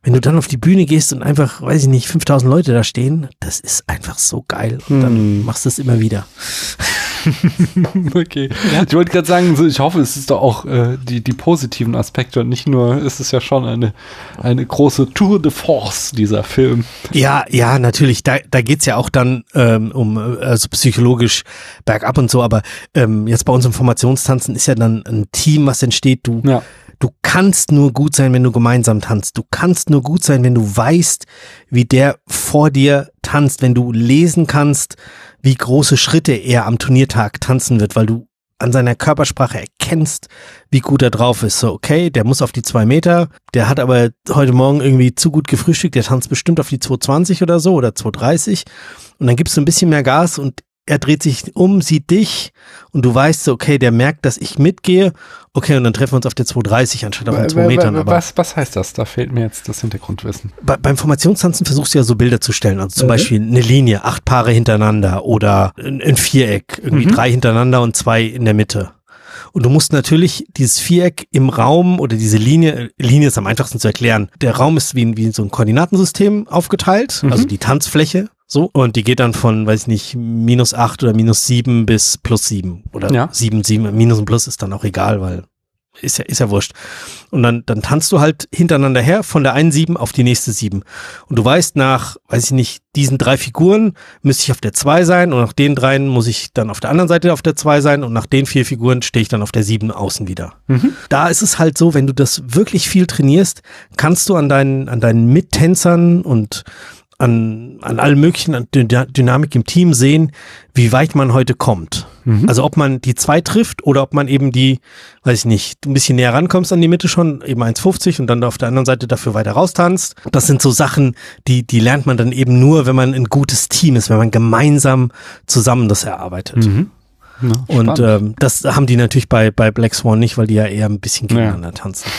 wenn du dann auf die Bühne gehst und einfach, weiß ich nicht, 5000 Leute da stehen, das ist einfach so geil. Und dann Hm. machst du es immer wieder. Okay. Ich wollte gerade sagen, so, ich hoffe, es ist doch auch äh, die, die positiven Aspekte und nicht nur, es ist ja schon eine, eine große Tour de Force, dieser Film. Ja, ja, natürlich. Da, da geht's ja auch dann ähm, um also psychologisch bergab und so, aber ähm, jetzt bei uns im Formationstanzen ist ja dann ein Team, was entsteht. Du, Ja. Du kannst nur gut sein, wenn du gemeinsam tanzt. Du kannst nur gut sein, wenn du weißt, wie der vor dir tanzt, wenn du lesen kannst, wie große Schritte er am Turniertag tanzen wird, weil du an seiner Körpersprache erkennst, wie gut er drauf ist. So, okay, der muss auf die zwei Meter, der hat aber heute Morgen irgendwie zu gut gefrühstückt, der tanzt bestimmt auf die 220 oder so oder 230 und dann gibst du ein bisschen mehr Gas und er dreht sich um, sieht dich und du weißt so, okay, der merkt, dass ich mitgehe, okay, und dann treffen wir uns auf der 230 anstatt auf den 2 Metern. Aber was, was heißt das? Da fehlt mir jetzt das Hintergrundwissen. bei, beim Formationstanzen versuchst du ja so Bilder zu stellen. Also zum Mhm. Beispiel eine Linie, acht Paare hintereinander oder ein, ein Viereck, irgendwie Mhm. drei hintereinander und zwei in der Mitte. Und du musst natürlich dieses Viereck im Raum oder diese Linie, Linie ist am einfachsten zu erklären. Der Raum ist wie, wie so ein Koordinatensystem aufgeteilt, Mhm. also die Tanzfläche. So, und die geht dann von, weiß ich nicht, minus acht oder minus sieben bis plus sieben. Oder Ja. sieben, sieben, minus und plus ist dann auch egal, weil ist ja, ist ja wurscht. Und dann, dann tanzt du halt hintereinander her von der einen sieben auf die nächste sieben. Und du weißt, nach, weiß ich nicht, diesen drei Figuren müsste ich auf der zwei sein und nach den dreien muss ich dann auf der anderen Seite auf der zwei sein und nach den vier Figuren stehe ich dann auf der sieben außen wieder. Mhm. Da ist es halt so, wenn du das wirklich viel trainierst, kannst du an deinen, an deinen Mittänzern und an, an allem möglichen an Dyna- Dynamik im Team sehen, wie weit man heute kommt. Mhm. Also ob man die zwei trifft oder ob man eben die, weiß ich nicht, ein bisschen näher rankommst an die Mitte schon, eben 1,50 und dann auf der anderen Seite dafür weiter raustanzt. Das sind so Sachen, die, die lernt man dann eben nur, wenn man ein gutes Team ist, wenn man gemeinsam zusammen das erarbeitet. Mhm. Ja, Und ähm, das haben die natürlich bei, bei Black Swan nicht, weil die ja eher ein bisschen gegeneinander tanzen.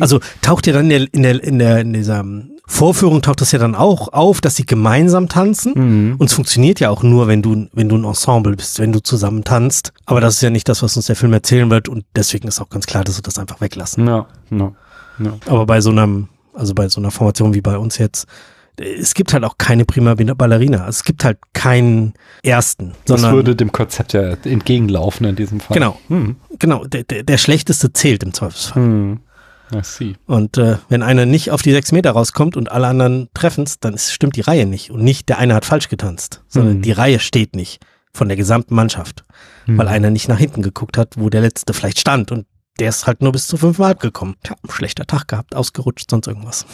Also taucht ja dann in der, in der, in der, in dieser Vorführung taucht das ja dann auch auf, dass sie gemeinsam tanzen. Mhm. Und es funktioniert ja auch nur, wenn du, wenn du ein Ensemble bist, wenn du zusammen tanzt. Aber das ist ja nicht das, was uns der Film erzählen wird. Und deswegen ist auch ganz klar, dass wir das einfach weglassen. Ja, ja, ja. Aber bei so einem, also bei so einer Formation wie bei uns jetzt, es gibt halt auch keine prima Ballerina. Es gibt halt keinen ersten, Das würde dem Konzept ja entgegenlaufen in diesem Fall. Genau. Hm. genau, der, der, der schlechteste zählt im Zweifelsfall. Hm. Und äh, wenn einer nicht auf die sechs Meter rauskommt und alle anderen treffen's, dann ist, stimmt die Reihe nicht. Und nicht der eine hat falsch getanzt, sondern Mhm. die Reihe steht nicht von der gesamten Mannschaft, weil Hm. einer nicht nach hinten geguckt hat, wo der letzte vielleicht stand. Und der ist halt nur bis zu fünfeinhalb gekommen. Tja, schlechter Tag gehabt, ausgerutscht, sonst irgendwas.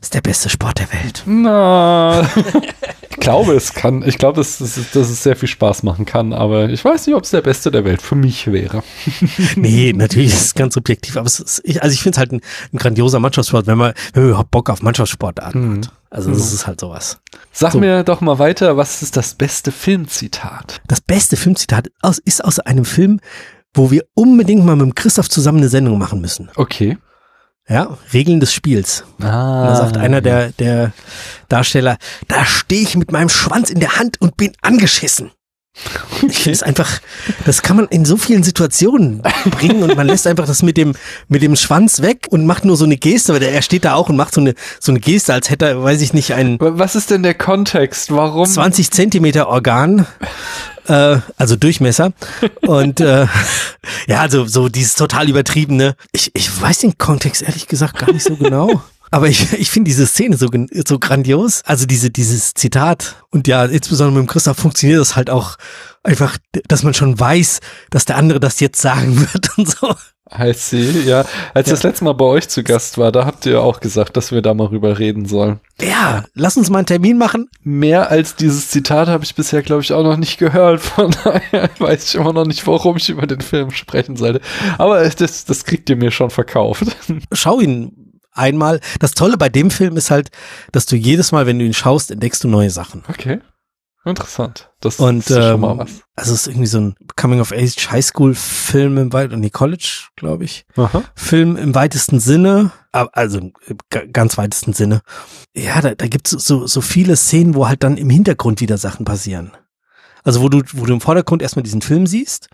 Ist der beste Sport der Welt. Na, ich glaube, es kann, ich glaube, dass, dass, dass es sehr viel Spaß machen kann, aber ich weiß nicht, ob es der beste der Welt für mich wäre. Nee, natürlich ist es ganz subjektiv, aber es ist, ich, also ich finde es halt ein, ein grandioser Mannschaftssport, wenn man, wenn man überhaupt Bock auf Mannschaftssportarten Mhm. hat. Also das ist halt sowas. Sag So. mir doch mal weiter, was ist das beste Filmzitat? Das beste Filmzitat aus, ist aus einem Film, wo wir unbedingt mal mit dem Christoph zusammen eine Sendung machen müssen. Okay. Ja, Regeln des Spiels. Ah, Da sagt einer der, der Darsteller, da stehe ich mit meinem Schwanz in der Hand und bin angeschissen. Ich finde es einfach, das kann man in so vielen Situationen bringen und man lässt einfach das mit dem, mit dem Schwanz weg und macht nur so eine Geste, weil der, er steht da auch und macht so eine, so eine Geste, als hätte er, weiß ich nicht, ein Was ist denn der Kontext? Warum? 20 Zentimeter Organ, äh, also Durchmesser. Und äh, ja, also so dieses total übertriebene. Ich, ich weiß den Kontext ehrlich gesagt gar nicht so genau. Aber ich, ich finde diese Szene so, so grandios. Also diese, dieses Zitat. Und ja, insbesondere mit dem Christoph funktioniert das halt auch einfach, dass man schon weiß, dass der andere das jetzt sagen wird und so. Heißt sie, ja. Als Ja. das letzte Mal bei euch zu Gast war, da habt ihr auch gesagt, dass wir da mal rüber reden sollen. Ja, lass uns mal einen Termin machen. Mehr als dieses Zitat habe ich bisher, glaube ich, auch noch nicht gehört. Von daher weiß ich immer noch nicht, warum ich über den Film sprechen sollte. Aber das, das kriegt ihr mir schon verkauft. Schau ihn einmal. Das Tolle bei dem Film ist halt, dass du jedes Mal, wenn du ihn schaust, entdeckst du neue Sachen. Okay. Interessant. Das Und ist schon ähm, mal was. also es ist irgendwie so ein Coming-of-Age Highschool-Film im weitesten, nee, College, glaube ich. Aha. Film im weitesten Sinne, also im ga- ganz weitesten Sinne. Ja, da, da gibt es so, so viele Szenen, wo halt dann im Hintergrund wieder Sachen passieren. Also wo du, wo du im Vordergrund erstmal diesen Film siehst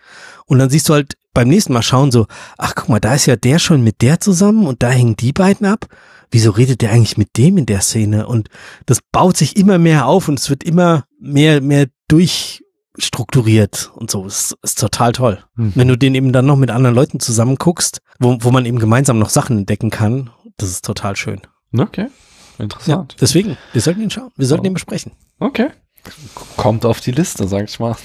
und dann siehst du halt beim nächsten Mal schauen so, ach guck mal, da ist ja der schon mit der zusammen und da hängen die beiden ab. Wieso redet der eigentlich mit dem in der Szene? Und das baut sich immer mehr auf und es wird immer mehr, mehr durchstrukturiert und so. Es ist total toll. Mhm. Wenn du den eben dann noch mit anderen Leuten zusammen guckst, wo, wo man eben gemeinsam noch Sachen entdecken kann, das ist total schön. Okay. Ja, Interessant. deswegen, wir sollten ihn schauen, wir sollten Ja. ihn besprechen. Okay. Kommt auf die Liste, sag ich mal.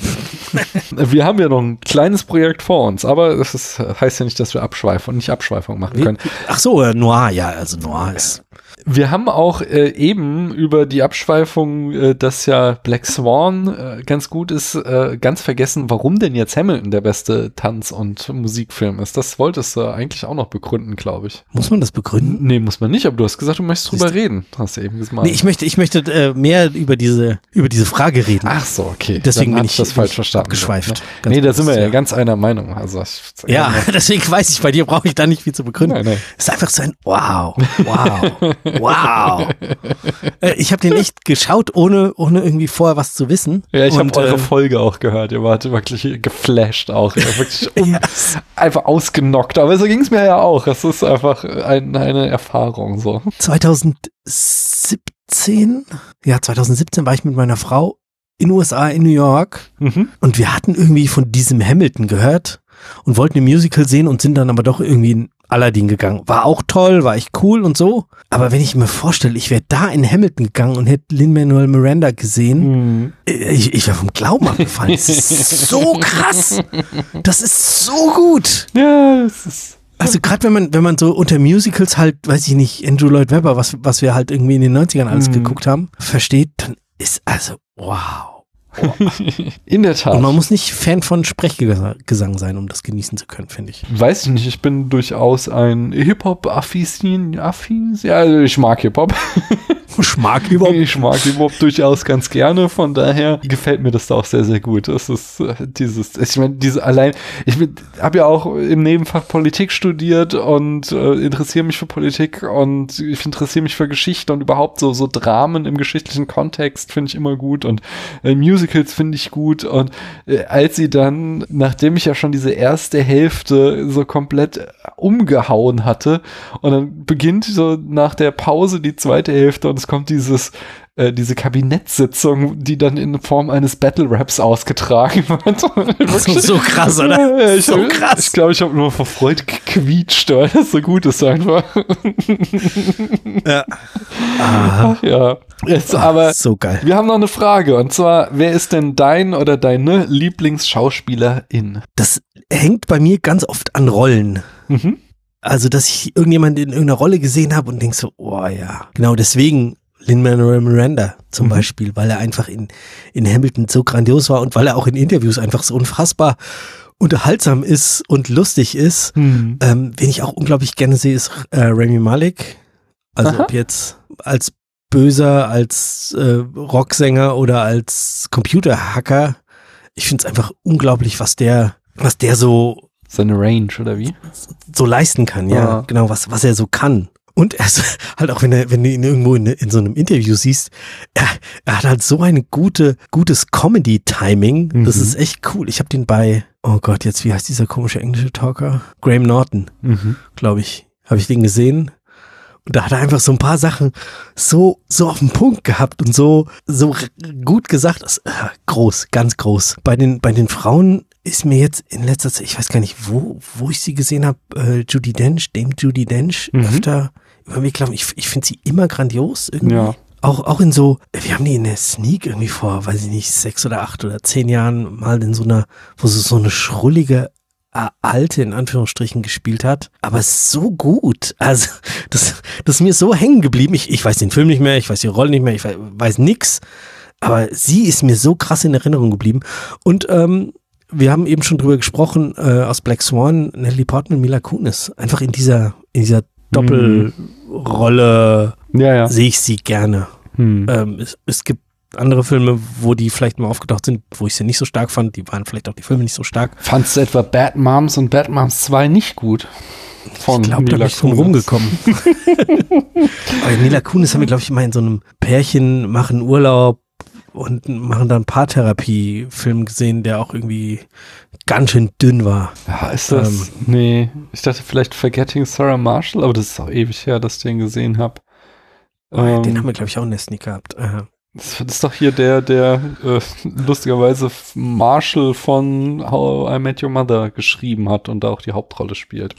wir haben ja noch ein kleines Projekt vor uns, aber das ist, heißt ja nicht, dass wir Abschweifung, nicht Abschweifung machen können. Ach so, äh, Noir, ja, also Noir ist. Wir haben auch äh, eben über die Abschweifung, äh, dass ja Black Swan äh, ganz gut ist, äh, ganz vergessen, warum denn jetzt Hamilton der beste Tanz- und Musikfilm ist. Das wolltest du eigentlich auch noch begründen, glaube ich. Muss man das begründen? Nee, muss man nicht, aber du hast gesagt, du möchtest drüber reden. Hast du eben gesagt. Nee, ich möchte, ich möchte äh, mehr über diese, über diese Frage reden. Ach so, okay. Deswegen bin ich- das falsch verstanden. abgeschweift. Ne? Nee, da sind wir ja ja. ganz einer Meinung. Also ich, ja, deswegen weiß ich, bei dir brauche ich da nicht viel zu begründen. Nein, nein. Es ist einfach so ein Wow, wow, wow. äh, ich habe den echt geschaut, ohne, ohne irgendwie vorher was zu wissen. Ja, ich habe eure äh, Folge auch gehört. Ihr wart wirklich geflasht auch. Wirklich um, Yes. einfach ausgenockt. Aber so ging es mir ja auch. Es ist einfach ein, eine Erfahrung so. 2017, ja, 2017 war ich mit meiner Frau in USA, in New York Mhm. und wir hatten irgendwie von diesem Hamilton gehört und wollten ein Musical sehen und sind dann aber doch irgendwie Aladdin gegangen. War auch toll, war echt cool und so. Aber wenn ich mir vorstelle, ich wäre da in Hamilton gegangen und hätte Lin-Manuel Miranda gesehen, Mhm. ich, ich wäre vom Glauben abgefallen. Das ist so krass. Das ist so gut. Ja, es ist. Also gerade wenn man, wenn man so unter Musicals halt, weiß ich nicht, Andrew Lloyd Webber, was, was wir halt irgendwie in den 90ern alles Mhm. geguckt haben, versteht, dann ist also, wow. In der Tat. Und man muss nicht Fan von Sprechgesang sein, um das genießen zu können, finde ich. Weiß ich nicht, ich bin durchaus ein Hip-Hop-Affin, Affin, ja, also ich mag Hip-Hop. Schmack überhaupt. Ich mag Hip-Hop durchaus ganz gerne, von daher gefällt mir das da auch sehr, sehr gut. Es ist äh, dieses, ich meine, diese allein, ich habe ja auch im Nebenfach Politik studiert und äh, interessiere mich für Politik und ich interessiere mich für Geschichte und überhaupt so, so Dramen im geschichtlichen Kontext finde ich immer gut und äh, Musicals finde ich gut und äh, als sie dann, nachdem ich ja schon diese erste Hälfte so komplett umgehauen hatte und dann beginnt so nach der Pause die zweite Hälfte und es kommt dieses äh, diese Kabinettssitzung, die dann in Form eines Battle Raps ausgetragen wird. Wirklich. so krass, oder? Ich, So krass. Ich glaube, ich habe nur vor Freude gequietscht, weil das so gut ist einfach. Ja. Ah, ja. Jetzt, aber so geil. wir haben noch eine Frage und zwar, wer ist denn dein oder deine Lieblingsschauspielerin? Das hängt bei mir ganz oft an Rollen. Mhm. Also, dass ich irgendjemand in irgendeiner Rolle gesehen habe und denk so, oh ja. Genau deswegen Lin-Manuel Miranda zum Mhm. Beispiel, weil er einfach in, in Hamilton so grandios war und weil er auch in Interviews einfach so unfassbar unterhaltsam ist und lustig ist. Hm. Ähm, wen ich auch unglaublich gerne sehe, ist äh, Rami Malek. Also Aha. ob jetzt als Böser, als äh, Rocksänger oder als Computerhacker. Ich finde es einfach unglaublich, was der, was der so Seine Range, oder wie? so leisten kann, ja, Ja. genau, was, was er so kann. Und er ist halt auch, wenn, er, wenn du ihn irgendwo in, in so einem Interview siehst, er, er hat halt so ein gute, gutes Comedy-Timing. Das Mhm. ist echt cool. Ich habe den bei, oh Gott, jetzt, wie heißt dieser komische englische Talker? Graham Norton, Mhm. glaube ich. Habe ich den gesehen? Und da hat er einfach so ein paar Sachen so, so auf den Punkt gehabt und so, so gut gesagt. Das, äh, groß, ganz groß. Bei den, bei den Frauen ist mir jetzt in letzter Zeit, ich weiß gar nicht, wo, wo ich sie gesehen habe, äh, Judy Dench, Dame Judy Dench, Mhm. öfter Weg gelaufen. Ich, ich finde sie immer grandios irgendwie. Ja. Auch, auch in so, wir haben die in der Sneak irgendwie vor, weiß ich nicht, sechs oder acht oder zehn Jahren mal in so einer, wo sie so eine schrullige Alte in Anführungsstrichen gespielt hat, aber so gut. Also, das, das ist mir so hängen geblieben. Ich, ich weiß den Film nicht mehr, ich weiß die Rolle nicht mehr, ich weiß, weiß nix. Aber sie ist mir so krass in Erinnerung geblieben. Und ähm, wir haben eben schon drüber gesprochen, äh, aus Black Swan, Natalie Portman, Mila Kunis. Einfach in dieser, in dieser Doppelrolle Ja, ja. sehe ich sie gerne. Hm. Ähm, es, es gibt andere Filme, wo die vielleicht mal aufgetaucht sind, wo ich sie nicht so stark fand. Die waren vielleicht auch die Filme nicht so stark. Fandst du etwa Bad Moms und Bad Moms 2 nicht gut? Von ich glaube, da bin ich drum rumgekommen. Aber Mila Kunis haben wir, glaube ich, mal in so einem Pärchen machen Urlaub und machen dann Paartherapie-Film gesehen, der auch irgendwie ganz schön dünn war. Ja, ist das? nee, ich dachte vielleicht Forgetting Sarah Marshall, aber das ist auch ewig her, dass ich den gesehen habe. Oh, Den haben wir, glaube ich, auch in der Sneak gehabt. Äh, das, ist doch hier der, der äh, lustigerweise Marshall von How I Met Your Mother geschrieben hat und da auch die Hauptrolle spielt.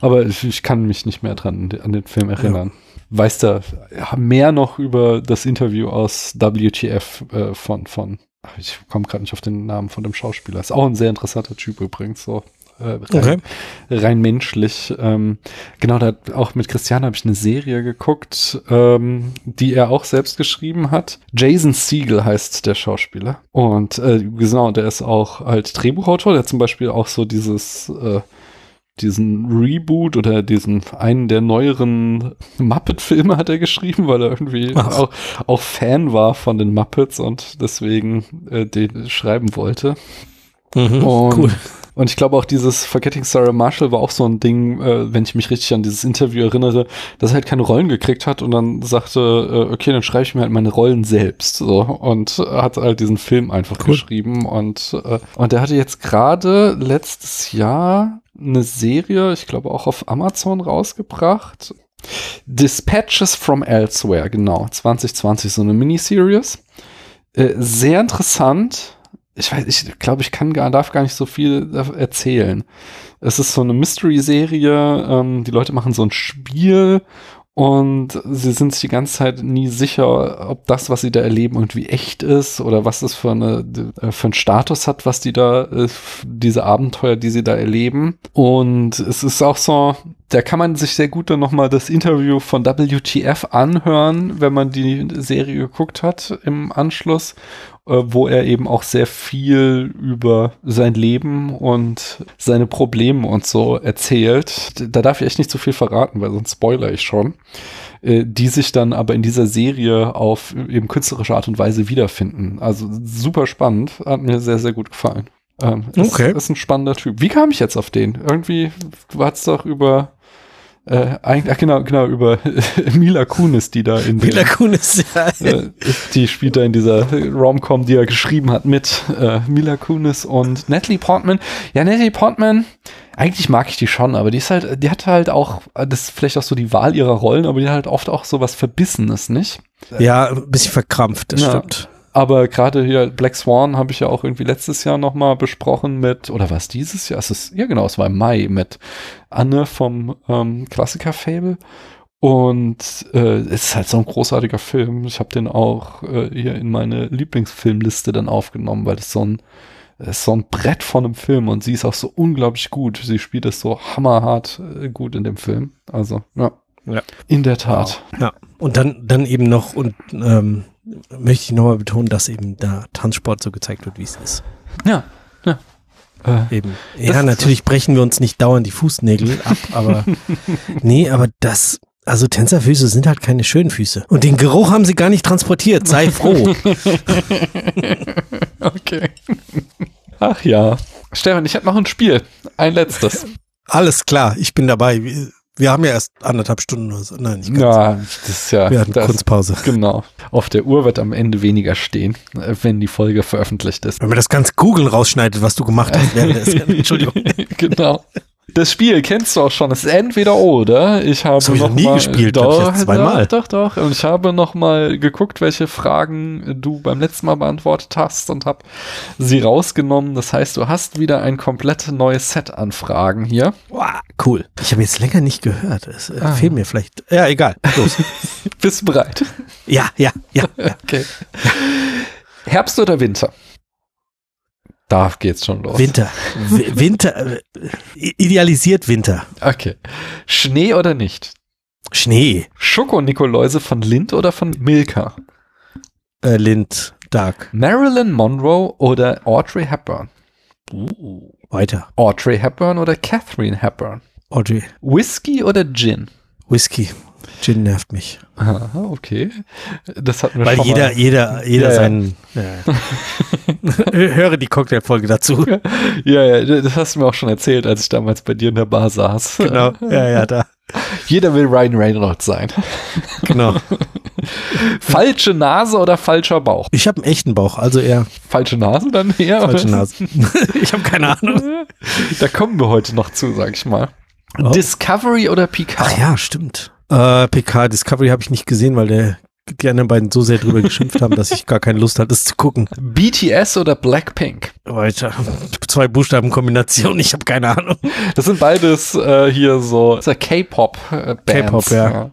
Aber ich, ich kann mich nicht mehr dran an den Film erinnern. Weiß da ja, mehr noch über das Interview aus WTF äh, von, von, ich komme gerade nicht auf den Namen von dem Schauspieler. Ist auch ein sehr interessanter Typ übrigens, so äh, rein, Okay. rein menschlich. Ähm, genau, da hat- auch mit Christian habe ich eine Serie geguckt, ähm, die er auch selbst geschrieben hat. Jason Siegel heißt der Schauspieler. Und äh, genau, der ist auch halt Drehbuchautor, der zum Beispiel auch so dieses äh, diesen Reboot oder diesen einen der neueren Muppet-Filme hat er geschrieben, weil er irgendwie auch, auch Fan war von den Muppets und deswegen äh, den schreiben wollte. mhm, Und, cool. Und ich glaube auch dieses Forgetting Sarah Marshall war auch so ein Ding, äh, wenn ich mich richtig an dieses Interview erinnere, dass er halt keine Rollen gekriegt hat und dann sagte, äh, okay, dann schreibe ich mir halt meine Rollen selbst. So und hat halt diesen Film einfach Cool. geschrieben und äh, und der hatte jetzt gerade letztes Jahr eine Serie, ich glaube auch auf Amazon rausgebracht. Dispatches from Elsewhere, genau, 2020, so eine Miniseries. Äh, sehr interessant. Ich weiß, ich glaube, ich kann gar, darf gar nicht so viel erzählen. Es ist so eine Mystery-Serie. Ähm, die Leute machen so ein Spiel und sie sind sich die ganze Zeit nie sicher, ob das, was sie da erleben, irgendwie echt ist oder was das für, eine, äh, für einen Status hat, was die da, äh, diese Abenteuer, die sie da erleben. Und es ist auch so, da kann man sich sehr gut dann nochmal das Interview von WTF anhören, wenn man die Serie geguckt hat im Anschluss, wo er eben auch sehr viel über sein Leben und seine Probleme und so erzählt. Da darf ich echt nicht zu viel verraten, weil sonst spoiler ich schon. Äh, die sich dann aber in dieser Serie auf eben künstlerische Art und Weise wiederfinden. Also super spannend, hat mir sehr, sehr gut gefallen. Ähm, ist, Okay. ist ein spannender Typ. Wie kam ich jetzt auf den? Irgendwie, du hattest doch über äh, eigentlich, ach, genau, genau, über Mila Kunis, die da in dem- Mila Kunis, ja. äh, die spielt da in dieser Rom-Com, die er geschrieben hat mit äh, Mila Kunis und Natalie Portman. Ja, Natalie Portman, eigentlich mag ich die schon, aber die ist halt, die hat halt auch, das ist vielleicht auch so die Wahl ihrer Rollen, aber die hat halt oft auch so was Verbissenes, nicht? Ja, ein bisschen verkrampft, das Ja. stimmt. Aber gerade hier Black Swan habe ich ja auch irgendwie letztes Jahr nochmal besprochen mit, oder war es dieses Jahr? Es ist, ja genau, es war im Mai mit Anne vom ähm, Klassiker-Fable. Und äh, es ist halt so ein großartiger Film. Ich habe den auch äh, hier in meine Lieblingsfilmliste dann aufgenommen, weil es so ein Das ist so ein Brett von einem Film und sie ist auch so unglaublich gut. Sie spielt es so hammerhart äh, gut in dem Film. Also, ja. Ja. In der Tat. Ja. Und dann, dann eben noch, und ähm, möchte ich nochmal betonen, dass eben da Tanzsport so gezeigt wird, wie es ist. Ja. Ja. Äh, Eben. Ja, natürlich brechen wir uns nicht dauernd die Fußnägel ab, aber nee, aber das, also Tänzerfüße sind halt keine schönen Füße. Und den Geruch haben sie gar nicht transportiert, sei froh. okay. Ach ja. Stefan, ich hätte noch ein Spiel. Ein letztes. Alles klar, ich bin dabei. Wir, haben ja erst anderthalb Stunden oder so. Nein, nicht ganz. Ja, das ist ja. Wir hatten das, Kunstpause. Genau. Auf der Uhr wird am Ende weniger stehen, wenn die Folge veröffentlicht ist. Wenn man das ganz Googeln rausschneidet, was du gemacht hast, der Sendung. Entschuldigung. genau. Das Spiel kennst du auch schon. Es ist entweder oder. Ich habe Das hab ich noch noch nie mal, gespielt, ich, Doch, jetzt zweimal. Doch, doch, doch. Und ich habe noch mal geguckt, welche Fragen du beim letzten Mal beantwortet hast und habe sie rausgenommen. Das heißt, du hast wieder ein komplett neues Set an Fragen hier. Wow, cool. Ich habe jetzt länger nicht gehört. Es äh, Ah. fehlt mir vielleicht. Ja, egal. Los. Bist du bereit? ja, ja, ja. ja. Okay. Herbst oder Winter? Da geht's schon los. Winter. Winter. Äh, idealisiert Winter. Okay. Schnee oder nicht? Schnee. Schoko-Nikoläuse von Lind oder von Milka? Äh, Lind. Dark. Marilyn Monroe oder Audrey Hepburn? Weiter. Audrey Hepburn oder Catherine Hepburn? Audrey. Whisky oder Gin? Whisky. Gin nervt mich. Aha, okay. Das hatten wir Weil schon jeder, mal. jeder, jeder Ja, ja. seinen. Ja. Höre die Cocktailfolge dazu. Ja, ja, das hast du mir auch schon erzählt, als ich damals bei dir in der Bar saß. Genau. Ja, ja, da. Jeder will Ryan Reynolds sein. Genau. Falsche Nase oder falscher Bauch? Ich habe einen echten Bauch, also eher Falsche Nase dann eher? falsche Nase. ich habe keine Ahnung. Da kommen wir heute noch zu, sag ich mal. Oh. Discovery oder Picard? Ach ja, stimmt. Äh, PK Discovery habe ich nicht gesehen, weil der, die anderen beiden so sehr drüber geschimpft haben, dass ich gar keine Lust hatte, es zu gucken. BTS oder Blackpink? Weiter. Zwei Buchstabenkombinationen, ich habe keine Ahnung. Das sind beides äh, hier so K-Pop-Bands. K-Pop, ja.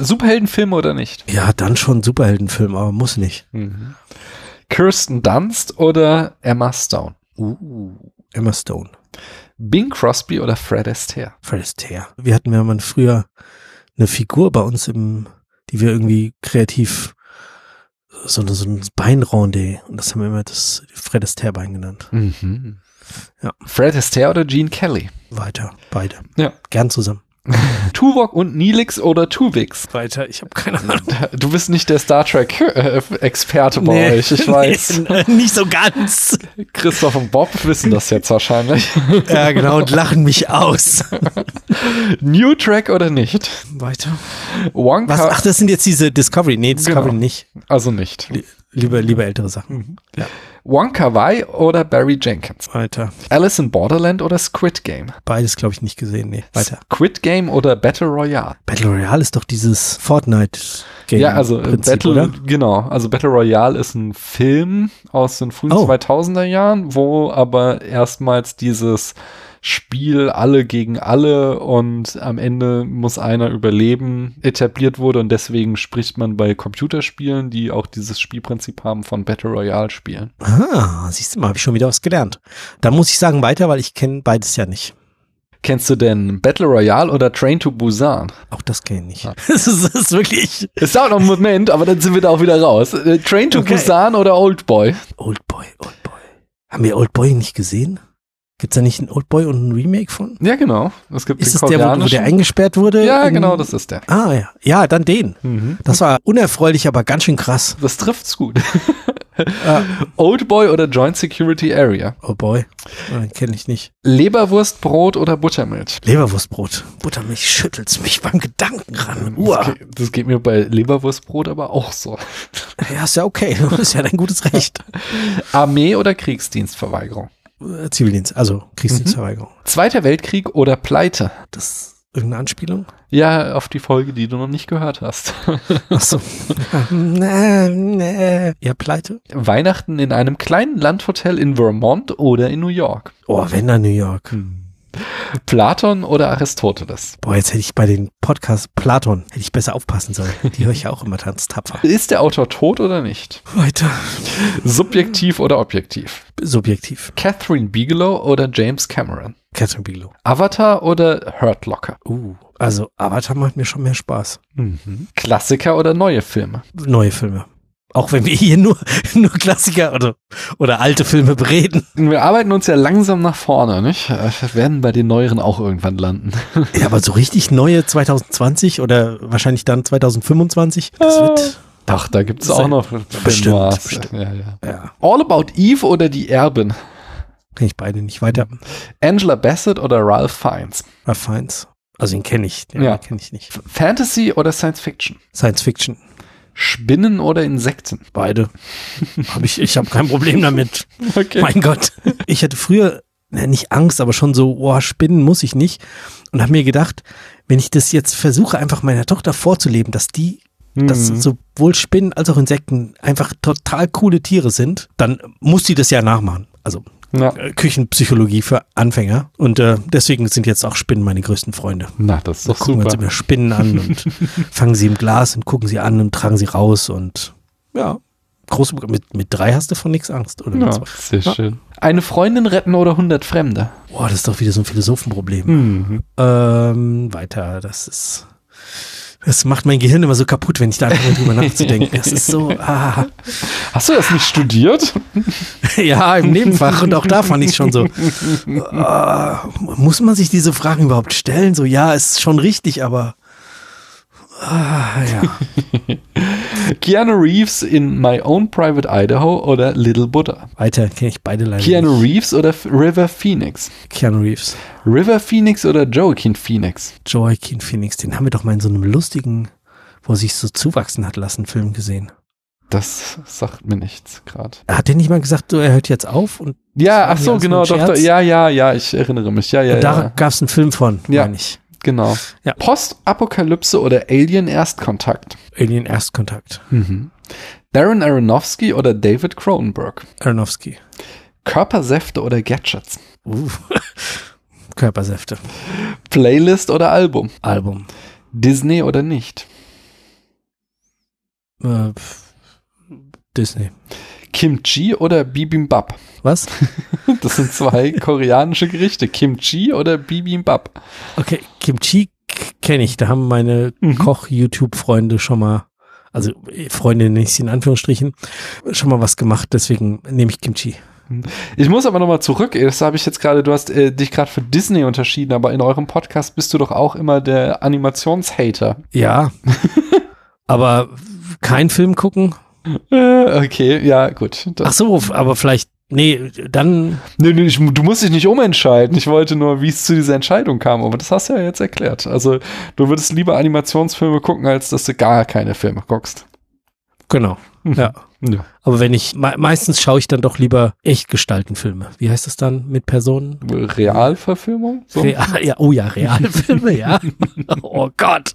Superheldenfilme oder nicht? Ja, dann schon Superheldenfilm, aber muss nicht. Kirsten Dunst oder Emma Stone? Uh, Emma Stone. Bing Crosby oder Fred Astaire? Fred Astaire. Wir hatten ja mal früher eine Figur bei uns im, die wir irgendwie kreativ so, eine- so ein Beinronde und das haben wir immer das Fred Astaire Bein genannt. Mhm. Ja. Fred Astaire oder Gene Kelly? Weiter, beide. Ja. Gern zusammen. Tuvok und Nilix oder Tuvix? Weiter, ich habe keine Ahnung. Du bist nicht der Star Trek-Experte bei euch, ich weiß. Nee, nicht so ganz. Christoph und Bob wissen das jetzt wahrscheinlich. Ja, genau, und lachen mich aus. New Track oder nicht? Weiter. Wonka, Was? Ach, das sind jetzt diese Discovery. Nee, Discovery Genau. nicht. also nicht. Lieber, lieber ältere Sachen. Ja. Wonka Wai oder Barry Jenkins? Weiter. Alice in Borderland oder Squid Game? Beides, glaube ich, nicht gesehen. Nee, weiter. Squid Game oder Battle Royale? Battle Royale ist doch dieses Fortnite-Game. ja, also äh, Prinzip, Battle, oder? genau, also Battle Royale ist ein Film aus den frühen Oh. 2000er Jahren, wo aber erstmals dieses Spiel alle gegen alle und am Ende muss einer überleben etabliert wurde und deswegen spricht man bei Computerspielen, die auch dieses Spielprinzip haben, von Battle Royale Spielen. Ah, siehst du mal, habe ich schon wieder was gelernt. Da muss ich sagen weiter, weil ich kenne beides ja nicht. Kennst du denn Battle Royale oder Train to Busan? Auch das kenne ich. Das, ist, das ist wirklich Es dauert noch einen Moment, aber dann sind wir da auch wieder raus. Äh, Train to Okay. Busan oder Oldboy? Oldboy, Oldboy. Haben wir Oldboy nicht gesehen? Gibt's da nicht ein Oldboy und ein Remake von? Ja, genau. Es gibt Ist es der, wo, wo der eingesperrt wurde? Ja, in- genau, das ist der. Ah, ja. Ja, dann den. Mhm. Das war unerfreulich, aber ganz schön krass. Das trifft's gut. Oldboy oder Joint Security Area? Oh boy. Den kenne ich nicht. Leberwurstbrot oder Buttermilch? Leberwurstbrot. Buttermilch schüttelt's mich beim Gedanken ran. Das, geht, das geht mir bei Leberwurstbrot aber auch so. Ja, ist ja okay. Das ist ja dein gutes Recht. Armee oder Kriegsdienstverweigerung? Äh, Zivildienst, also Kriegsdienstverweigerung. Zweiter Weltkrieg oder Pleite? Das ist irgendeine Anspielung? Ja, auf die Folge, die du noch nicht gehört hast. Achso. nee, nee. Ja, pleite? Weihnachten in einem kleinen Landhotel in Vermont oder in New York? Oh, wenn dann New York. Platon oder Aristoteles? Boah, jetzt hätte ich bei den Podcasts Platon, hätte ich besser aufpassen sollen. Die höre ich ja auch immer ganz tapfer. Ist der Autor tot oder nicht? Weiter. Subjektiv oder objektiv? Subjektiv. Catherine Bigelow oder James Cameron? Catherine Bigelow. Avatar oder Hurt Locker? Uh, also Avatar macht mir schon mehr Spaß. Klassiker oder neue Filme? Neue Filme. Auch wenn wir hier nur, nur Klassiker oder, oder alte Filme bereden. Wir arbeiten uns ja langsam nach vorne, nicht? Wir werden bei den neueren auch irgendwann landen. Ja, aber so richtig neue 2020 oder wahrscheinlich dann 2025, das wird, Ach, da gibt es auch noch bestimmt, bestimmt. Ja, ja. ja, All About Eve oder Die Erbin? kenne ich beide nicht weiter. Angela Bassett oder Ralph Fiennes? Ralph Fiennes. Also ihn kenne ich, den Ja. kenne ich nicht. Fantasy oder Science Fiction? Science Fiction. Spinnen oder Insekten? Beide. hab ich ich habe kein Problem damit. Okay. Mein Gott. Ich hatte früher na, nicht Angst, aber schon so, oh, spinnen muss ich nicht. Und habe mir gedacht, wenn ich das jetzt versuche, einfach meiner Tochter vorzuleben, dass die, dass Mhm. sowohl Spinnen als auch Insekten einfach total coole Tiere sind, dann muss die das ja nachmachen. Also Na, äh, Küchenpsychologie für Anfänger. Und äh, deswegen sind jetzt auch Spinnen meine größten Freunde. na, das ist Da doch gucken wir uns super. immer Spinnen an und fangen sie im Glas und gucken sie an und tragen sie raus und ja, große mit, mit drei hast du von nichts Angst, oder? mit Ja, zwei? sehr Ja. schön. Eine Freundin retten oder 100 Fremde? Boah, das ist doch wieder so ein Philosophenproblem. Mhm. Ähm, weiter, das ist. Das macht mein Gehirn immer so kaputt, wenn ich da anfange drüber nachzudenken. Das ist so, ah, Hast du das nicht studiert? ja, im Nebenfach und auch da fand ich schon so. Ah, muss man sich diese Fragen überhaupt stellen? So, ja, ist schon richtig, aber ah, ja. Keanu Reeves in My Own Private Idaho oder Little Buddha? Weiter kenne ich beide leider. Keanu nicht. Reeves oder F- River Phoenix? Keanu Reeves. River Phoenix oder Joaquin Phoenix? Joaquin Phoenix, den haben wir doch mal in so einem lustigen, wo er sich so zuwachsen hat lassen, Film gesehen. Das sagt mir nichts gerade. Hat der nicht mal gesagt, so, er hört jetzt auf? Und, Ja, ach so, genau, doch, ja, ja, ja, ich erinnere mich. Ja, ja, und da ja. gab es einen Film von, Ja. meine ich. Genau. Ja. Postapokalypse oder Alien Erstkontakt? Alien Erstkontakt. Mhm. Darren Aronofsky oder David Cronenberg? Aronofsky. Körpersäfte oder Gadgets? Uh. Körpersäfte. Playlist oder Album? Album. Disney oder nicht? Äh, Disney. Kimchi oder Bibimbap? Was? Das sind zwei koreanische Gerichte. Kimchi oder Bibimbap? Okay, Kimchi kenne ich. Da haben meine Mhm. Koch-YouTube-Freunde schon mal, also äh, Freunde nenne ich sie in Anführungsstrichen, schon mal was gemacht. Deswegen nehme ich Kimchi. Ich muss aber nochmal zurück. Das habe ich jetzt gerade, du hast äh, dich gerade für Disney unterschieden, aber in eurem Podcast bist du doch auch immer der Animationshater. Ja. Aber kein Film gucken? Äh, okay, ja, gut. Ach so, aber vielleicht, nee, dann, Nee, nee, ich, du musst dich nicht umentscheiden. Ich wollte nur, wie es zu dieser Entscheidung kam, aber das hast du ja jetzt erklärt. Also, du würdest lieber Animationsfilme gucken, als dass du gar keine Filme guckst. genau. Ja. Ja. Aber wenn ich, me meistens schaue ich dann doch lieber Echtgestaltenfilme. Wie heißt das dann mit Personen? Realverfilmung? So? Real, ja, oh ja, Realfilme, ja. oh Gott.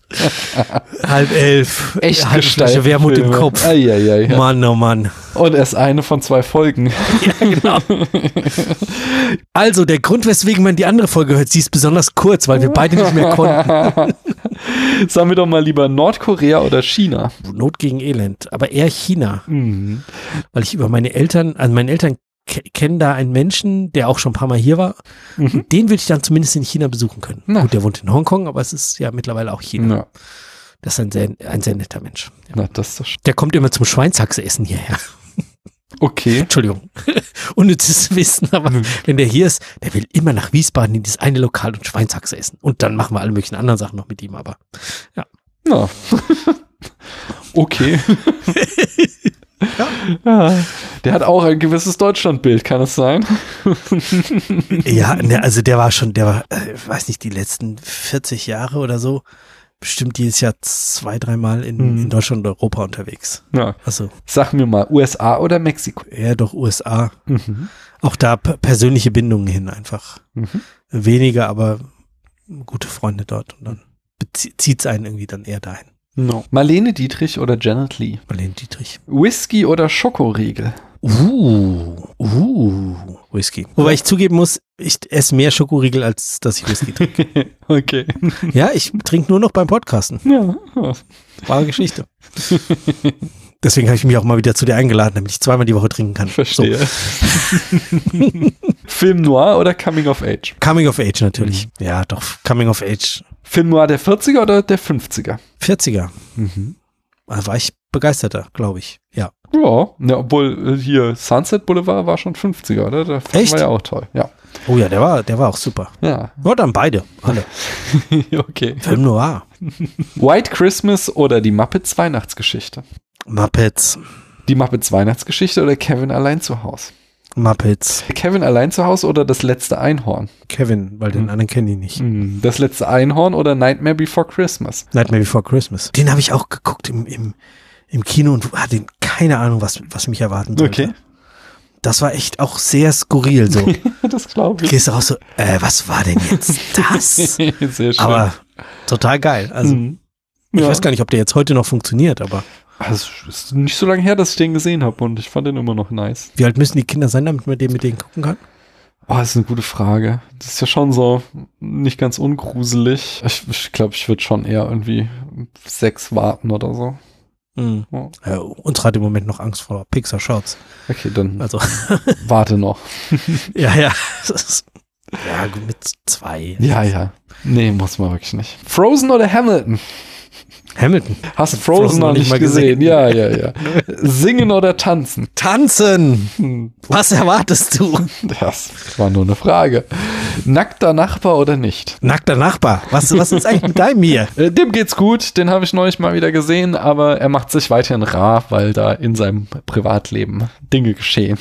Halb elf. Flasche Wermut im Kopf. Eieiei. Mann, oh Mann. Und erst eine von zwei Folgen. Ja, genau. Also, der Grund, weswegen man die andere Folge hört, sie ist besonders kurz, weil wir beide nicht mehr konnten. Sagen wir doch mal lieber Nordkorea oder China. Not gegen Elend, aber eher China. Mhm. Weil ich über meine Eltern, also meine Eltern ke- kennen da einen Menschen, der auch schon ein paar Mal hier war. Mhm. Den würde ich dann zumindest in China besuchen können. Na. Gut, der wohnt in Hongkong, aber es ist ja mittlerweile auch China. Ja. Das ist ein sehr, ein sehr netter Mensch. Na, das ist Der kommt immer zum Schweinshaxe essen hierher. okay. Entschuldigung. Unnützes Wissen, aber wenn der hier ist, der will immer nach Wiesbaden in dieses eine Lokal und Schweinshaxe essen. Und dann machen wir alle möglichen anderen Sachen noch mit ihm, aber Ja. okay. ja. Der hat auch ein gewisses Deutschlandbild, kann es sein? Ja, ne, also der war schon, der war, äh, weiß nicht, die letzten 40 Jahre oder so, bestimmt jedes Jahr zwei, dreimal in, Mhm. in Deutschland und Europa unterwegs. Ja. Also Sag mir mal, USA oder Mexiko? eher doch USA. Mhm. Auch da persönliche Bindungen hin einfach. Mhm. Weniger, aber gute Freunde dort und dann zieht es einen irgendwie dann eher dahin. No. Marlene Dietrich oder Janet Lee? Marlene Dietrich. Whisky oder Schokoriegel? Uh, uh, Whisky. Wobei ich zugeben muss, ich esse mehr Schokoriegel, als dass ich Whisky trinke. okay. ja, ich trinke nur noch beim Podcasten. Ja. Wahre Geschichte. Deswegen habe ich mich auch mal wieder zu dir eingeladen, damit ich zweimal die Woche trinken kann. Verstehe. Film Noir oder Coming of Age? Coming of Age natürlich. Mhm. Ja, doch, Coming of Age. Film Noir der 40er oder der 50er? 40er. Mhm. Da war ich begeisterter, glaube ich. Ja. Ja, ja, obwohl äh, hier Sunset Boulevard war schon 50er, oder? Der Echt? war ja auch toll, ja. Oh ja, der war, der war auch super. Ja. Ja, dann beide, alle. okay. Film Noir. White Christmas oder die Muppets Weihnachtsgeschichte? Muppets. Die Muppets Weihnachtsgeschichte oder Kevin allein zu Haus? Muppets. Kevin allein zu Haus oder das letzte Einhorn? Kevin, weil den anderen kenne ich nicht. Hm, Das letzte Einhorn oder Nightmare Before Christmas? Nightmare Before Christmas. Den habe ich auch geguckt im, im, im Kino und hatte keine Ahnung, was, was mich erwarten sollte. Okay. Das war echt auch sehr skurril so. das glaube ich. Gehst raus so, äh, was war denn jetzt das? Sehr schön. aber total geil. Also Mhm. ich Ja. weiß gar nicht, ob der jetzt heute noch funktioniert, aber Also, es ist nicht so lange her, dass ich den gesehen habe und ich fand den immer noch nice. wie alt müssen die Kinder sein, damit man den mit denen gucken kann? Oh, das ist eine gute Frage. Das ist ja schon so nicht ganz ungruselig. Ich glaube, ich, glaub, ich würde schon eher irgendwie sechs warten oder so. Mhm. Ja. Ja, uns hat im Moment noch Angst vor Pixar Shorts. Okay, dann Also, warte noch. ja, ja. Ja, gut, mit zwei. Ja, ja. Nee, muss man wirklich nicht. Frozen oder Hamilton? Hamilton. Hast Frozen, Frozen noch nicht mal gesehen? gesehen. Ja, ja, ja. Singen oder tanzen? Tanzen! Hm, Was erwartest du? Das war nur eine Frage. Nackter Nachbar oder nicht? Nackter Nachbar. Was, was ist eigentlich mit deinem hier? Äh, Dem geht's gut, den habe ich neulich mal wieder gesehen, aber er macht sich weiterhin rar, weil da in seinem Privatleben Dinge geschehen.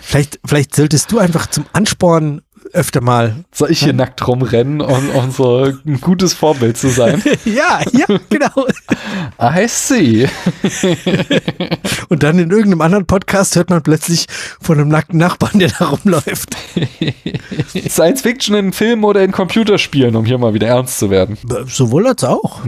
Vielleicht, vielleicht solltest du einfach zum Ansporn öfter mal. Soll ich hier nackt rumrennen und, und so ein gutes Vorbild zu sein? ja, ja, genau. I see. Und dann in irgendeinem anderen Podcast hört man plötzlich von einem nackten Nachbarn, der da rumläuft. Science Fiction in Filmen oder in Computerspielen, um hier mal wieder ernst zu werden. Sowohl als auch.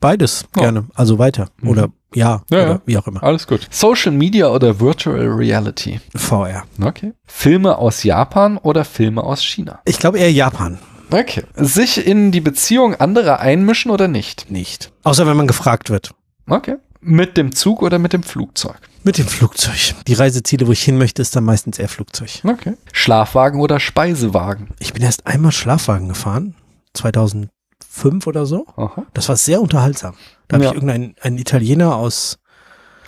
Beides gerne. Also weiter. Oder ja, Ja, oder ja. wie auch immer. Alles gut. Social Media oder Virtual Reality? VR. Okay. Filme aus Japan oder Filme aus China? Ich glaube eher Japan. Okay. Sich in die Beziehung anderer einmischen oder nicht? Nicht. Außer wenn man gefragt wird. Okay. Mit dem Zug oder mit dem Flugzeug? Mit dem Flugzeug. Die Reiseziele, wo ich hin möchte, ist dann meistens eher Flugzeug. Okay. Schlafwagen oder Speisewagen? Ich bin erst einmal Schlafwagen gefahren. 2005 oder so. Aha. Das war sehr unterhaltsam. Da habe Ja. ich irgendeinen einen Italiener aus,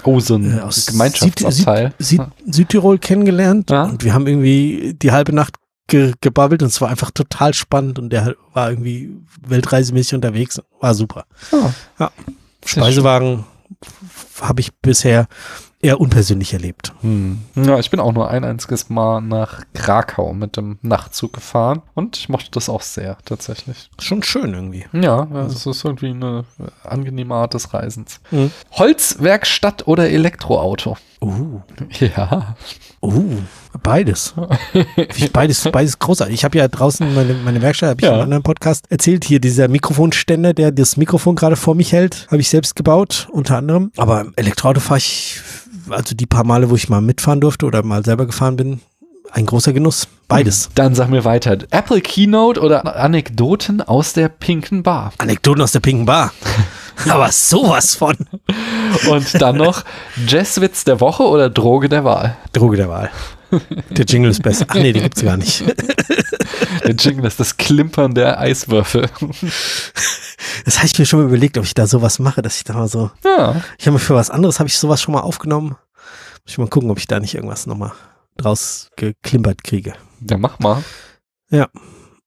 Oh, so ein äh, aus Gemeinschaftsabteil. Süd, Süd, Südtirol kennengelernt. Ja. Und wir haben irgendwie die halbe Nacht ge gebabbelt und es war einfach total spannend und der war irgendwie weltreisemäßig unterwegs. War super. Ah. Ja. Speisewagen habe ich bisher eher unpersönlich erlebt. Hm. Ja, ich bin auch nur ein einziges Mal nach Krakau mit dem Nachtzug gefahren und ich mochte das auch sehr, tatsächlich. Schon schön irgendwie. Ja, es ist irgendwie eine angenehme Art des Reisens. Mhm. Holzwerkstatt oder Elektroauto? Uh. Ja. Uh, beides. Ich beides, beides großartig. Ich habe ja draußen meine, meine Werkstatt, habe ich Ja. in einem anderen Podcast erzählt. Hier dieser Mikrofonständer, der das Mikrofon gerade vor mich hält, habe ich selbst gebaut, unter anderem. Aber Elektroauto fahre ich, also die paar Male, wo ich mal mitfahren durfte oder mal selber gefahren bin, ein großer Genuss. Beides. Dann sag mir weiter. Apple Keynote oder Anekdoten aus der pinken Bar? Anekdoten aus der pinken Bar. Aber sowas von. Und dann noch Jazzwitz der Woche oder Droge der Wahl? Droge der Wahl. Der Jingle ist besser. Ach nee, den gibt's gar nicht. Der Jingle ist das Klimpern der Eiswürfel. Das habe ich mir schon mal überlegt, ob ich da sowas mache, dass ich da mal so Ja. Ich habe mir für was anderes, habe ich sowas schon mal aufgenommen. Muss ich mal gucken, ob ich da nicht irgendwas nochmal draus geklimpert kriege. Ja, mach mal. Ja.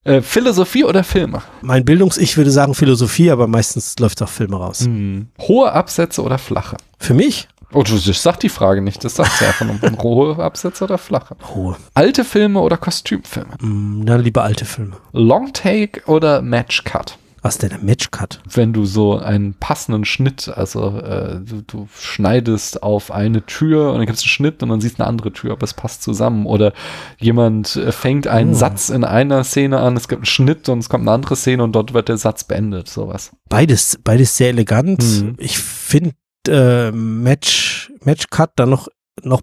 Äh, Philosophie oder Filme? Mein Bildungs-Ich würde sagen Philosophie, aber meistens läuft auch Filme raus. Hm. Hohe Absätze oder flache? Für mich? Oh, du, ich sag die Frage nicht. Das sagt sie einfach nur. Hohe Absätze oder flache? Hohe. Alte Filme oder Kostümfilme? Mm, dann lieber alte Filme. Long Take oder Match Cut? Was ist denn ein Matchcut? Wenn du so einen passenden Schnitt, also äh, du, du schneidest auf eine Tür und dann gibt es einen Schnitt und dann siehst du eine andere Tür, aber es passt zusammen. Oder jemand äh, fängt einen Oh. Satz in einer Szene an, es gibt einen Schnitt und es kommt eine andere Szene und dort wird der Satz beendet, sowas. Beides, beides sehr elegant. Mhm. Ich finde äh, Match, Matchcut dann noch, noch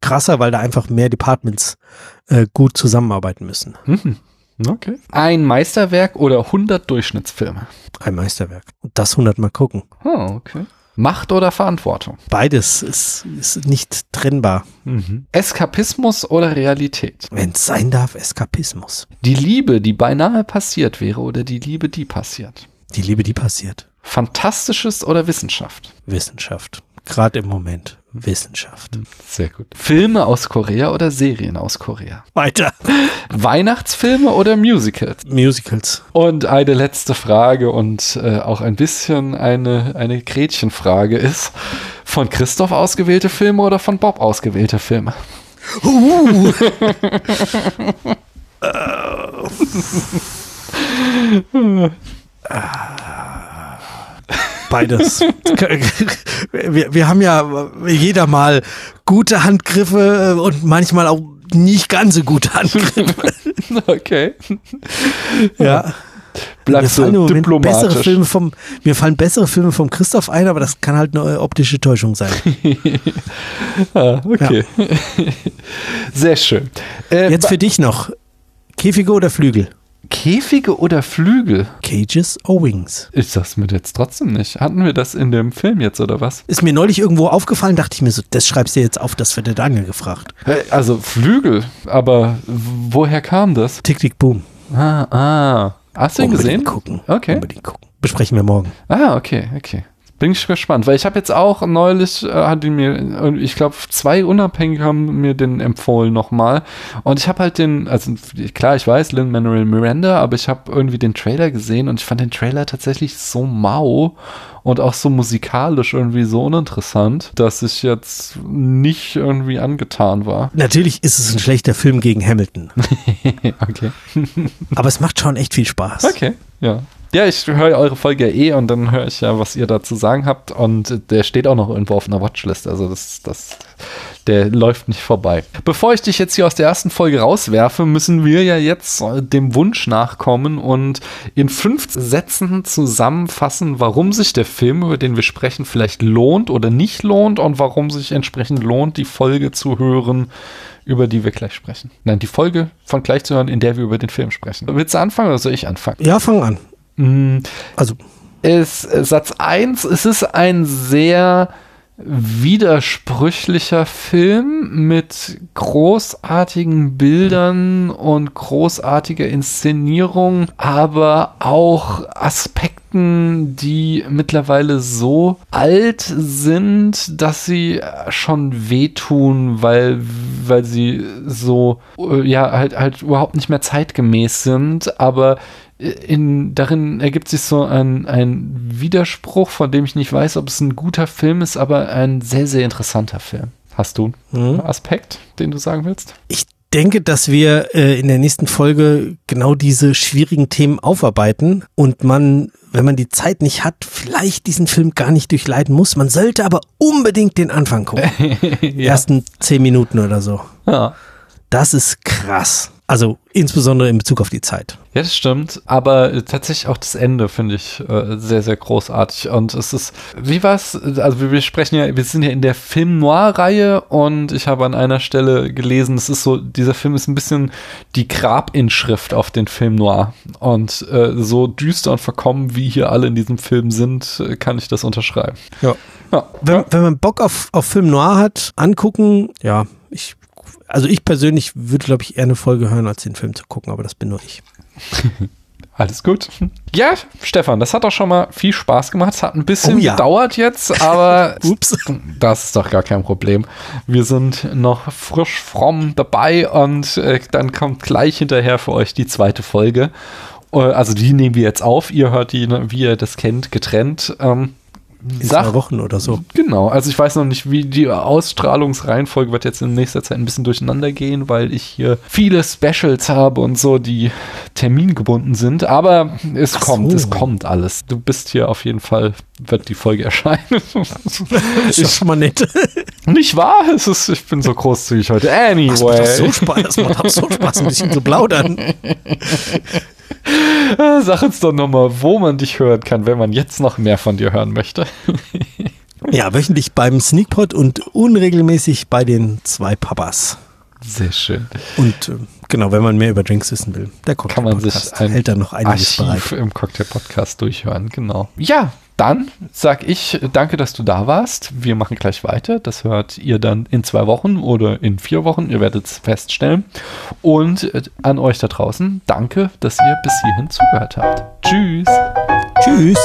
krasser, weil da einfach mehr Departments äh, gut zusammenarbeiten müssen. Mhm. Okay. Ein Meisterwerk oder 100 Durchschnittsfilme? Ein Meisterwerk. Und das 100 Mal gucken. Oh, okay. Macht oder Verantwortung? Beides ist, ist nicht trennbar. Mhm. Eskapismus oder Realität? Wenn es sein darf, Eskapismus. Die Liebe, die beinahe passiert wäre oder die Liebe, die passiert? Die Liebe, die passiert. Fantastisches oder Wissenschaft? Wissenschaft. Gerade im Moment. Wissenschaft. Sehr gut. Filme aus Korea oder Serien aus Korea? Weiter. Weihnachtsfilme oder Musicals? Musicals. Und eine letzte Frage und äh, auch ein bisschen eine, eine Gretchenfrage ist, von Christoph ausgewählte Filme oder von Bob ausgewählte Filme? Uh. Beides. Wir, wir haben ja jeder mal gute Handgriffe und manchmal auch nicht ganz so gute Handgriffe. Okay. Ja. Bleibst mir fallen im Moment bessere diplomatisch. Filme vom, mir fallen bessere Filme vom Christoph ein, aber das kann halt eine optische Täuschung sein. Ah, okay. Sehr schön. Äh, Jetzt für dich noch. Käfige oder Flügel? Käfige oder Flügel? Cages or Wings? Ich sag's mir jetzt trotzdem nicht. Hatten wir das in dem Film jetzt oder was? Ist mir neulich irgendwo aufgefallen, dachte ich mir so, das schreibst du jetzt auf, das wird der Daniel gefragt. Also Flügel, aber woher kam das? Tick, tick, boom. Ah, ah. Hast du ihn Unbedingt gesehen? gucken. Okay. Unbedingt gucken. Besprechen wir morgen. Ah, okay, okay. Bin ich gespannt, weil ich habe jetzt auch neulich, äh, hat die mir, ich glaube, zwei Unabhängige haben mir den empfohlen nochmal. Und ich habe halt den, also klar, ich weiß, Lin-Manuel Miranda, aber ich habe irgendwie den Trailer gesehen und ich fand den Trailer tatsächlich so mau und auch so musikalisch irgendwie so uninteressant, dass ich jetzt nicht irgendwie angetan war. Natürlich ist es ein schlechter Film gegen Hamilton. okay. aber es macht schon echt viel Spaß. Okay, ja. Ja, ich höre eure Folge ja eh und dann höre ich ja, was ihr da zu sagen habt. Und der steht auch noch irgendwo auf einer Watchlist. Also das, das, der läuft nicht vorbei. Bevor ich dich jetzt hier aus der ersten Folge rauswerfe, müssen wir ja jetzt äh, dem Wunsch nachkommen und in fünf Sätzen zusammenfassen, warum sich der Film, über den wir sprechen, vielleicht lohnt oder nicht lohnt und warum sich entsprechend lohnt, die Folge zu hören, über die wir gleich sprechen. Nein, die Folge von gleich zu hören, in der wir über den Film sprechen. Willst du anfangen oder soll ich anfangen? Ja, fang an. Mm, Also, ist Satz 1, es ist ein sehr widersprüchlicher Film mit großartigen Bildern und großartiger Inszenierung, aber auch Aspekten, die mittlerweile so alt sind, dass sie schon wehtun, weil, weil sie so, äh, ja, halt, halt überhaupt nicht mehr zeitgemäß sind, aber in, darin ergibt sich so ein, ein Widerspruch, von dem ich nicht weiß, ob es ein guter Film ist, aber ein sehr, sehr interessanter Film. Hast du einen Mhm. Aspekt, den du sagen willst? ich denke, dass wir äh, in der nächsten Folge genau diese schwierigen Themen aufarbeiten und man, wenn man die Zeit nicht hat, vielleicht diesen Film gar nicht durchleiden muss. Man sollte aber unbedingt den Anfang gucken. Die ersten zehn Minuten oder so. ja. Das ist krass. Also insbesondere in Bezug auf die Zeit. Ja, das stimmt. Aber äh, tatsächlich auch das Ende finde ich äh, sehr, sehr großartig. Und es ist, wie war's? Also wir, sprechen ja, wir sind ja in der Film Noir-Reihe und ich habe an einer Stelle gelesen, es ist so, dieser Film ist ein bisschen die Grabinschrift auf den Film Noir. Und äh, so düster und verkommen, wie hier alle in diesem Film sind, kann ich das unterschreiben. Ja. Ja. Wenn, wenn man Bock auf, auf Film Noir hat, angucken, ja, ich, also ich persönlich würde, glaube ich, eher eine Folge hören, als den Film zu gucken, aber das bin nur ich. Alles gut. Ja, Stefan, das hat doch schon mal viel Spaß gemacht. Es hat ein bisschen Oh ja. gedauert jetzt, aber Ups. das ist doch gar kein Problem. Wir sind noch frisch fromm dabei und äh, dann kommt gleich hinterher für euch die zweite Folge. Äh, also die nehmen wir jetzt auf. Ihr hört die, ne, wie ihr das kennt, getrennt. Ähm, In Sag- zwei Wochen oder so. Genau, also ich weiß noch nicht, wie die Ausstrahlungsreihenfolge wird jetzt in nächster Zeit ein bisschen durcheinander gehen, weil ich hier viele Specials habe und so, die termingebunden sind, aber es Ach kommt, so. es kommt alles. Du bist hier auf jeden Fall, wird die Folge erscheinen. Ist doch schon mal nett. nicht wahr? Es ist, ich bin so großzügig heute. Macht Anyway. doch so Spaß, das macht so Spaß, ein bisschen zu plaudern. Äh, Sag uns doch nochmal, wo man dich hören kann, wenn man jetzt noch mehr von dir hören möchte. Ja, wöchentlich beim Sneakpot und unregelmäßig bei den zwei Papas. Sehr schön. Und äh, genau, wenn man mehr über Drinks wissen will, der Cocktail Kann man sich ein hält da noch einiges Archiv bereit. im Cocktail-Podcast durchhören, genau. Ja, dann sag ich danke, dass du da warst. Wir machen gleich weiter. Das hört ihr dann in zwei Wochen oder in vier Wochen. Ihr werdet es feststellen. Und äh, an euch da draußen, danke, dass ihr bis hierhin zugehört habt. Tschüss. Tschüss.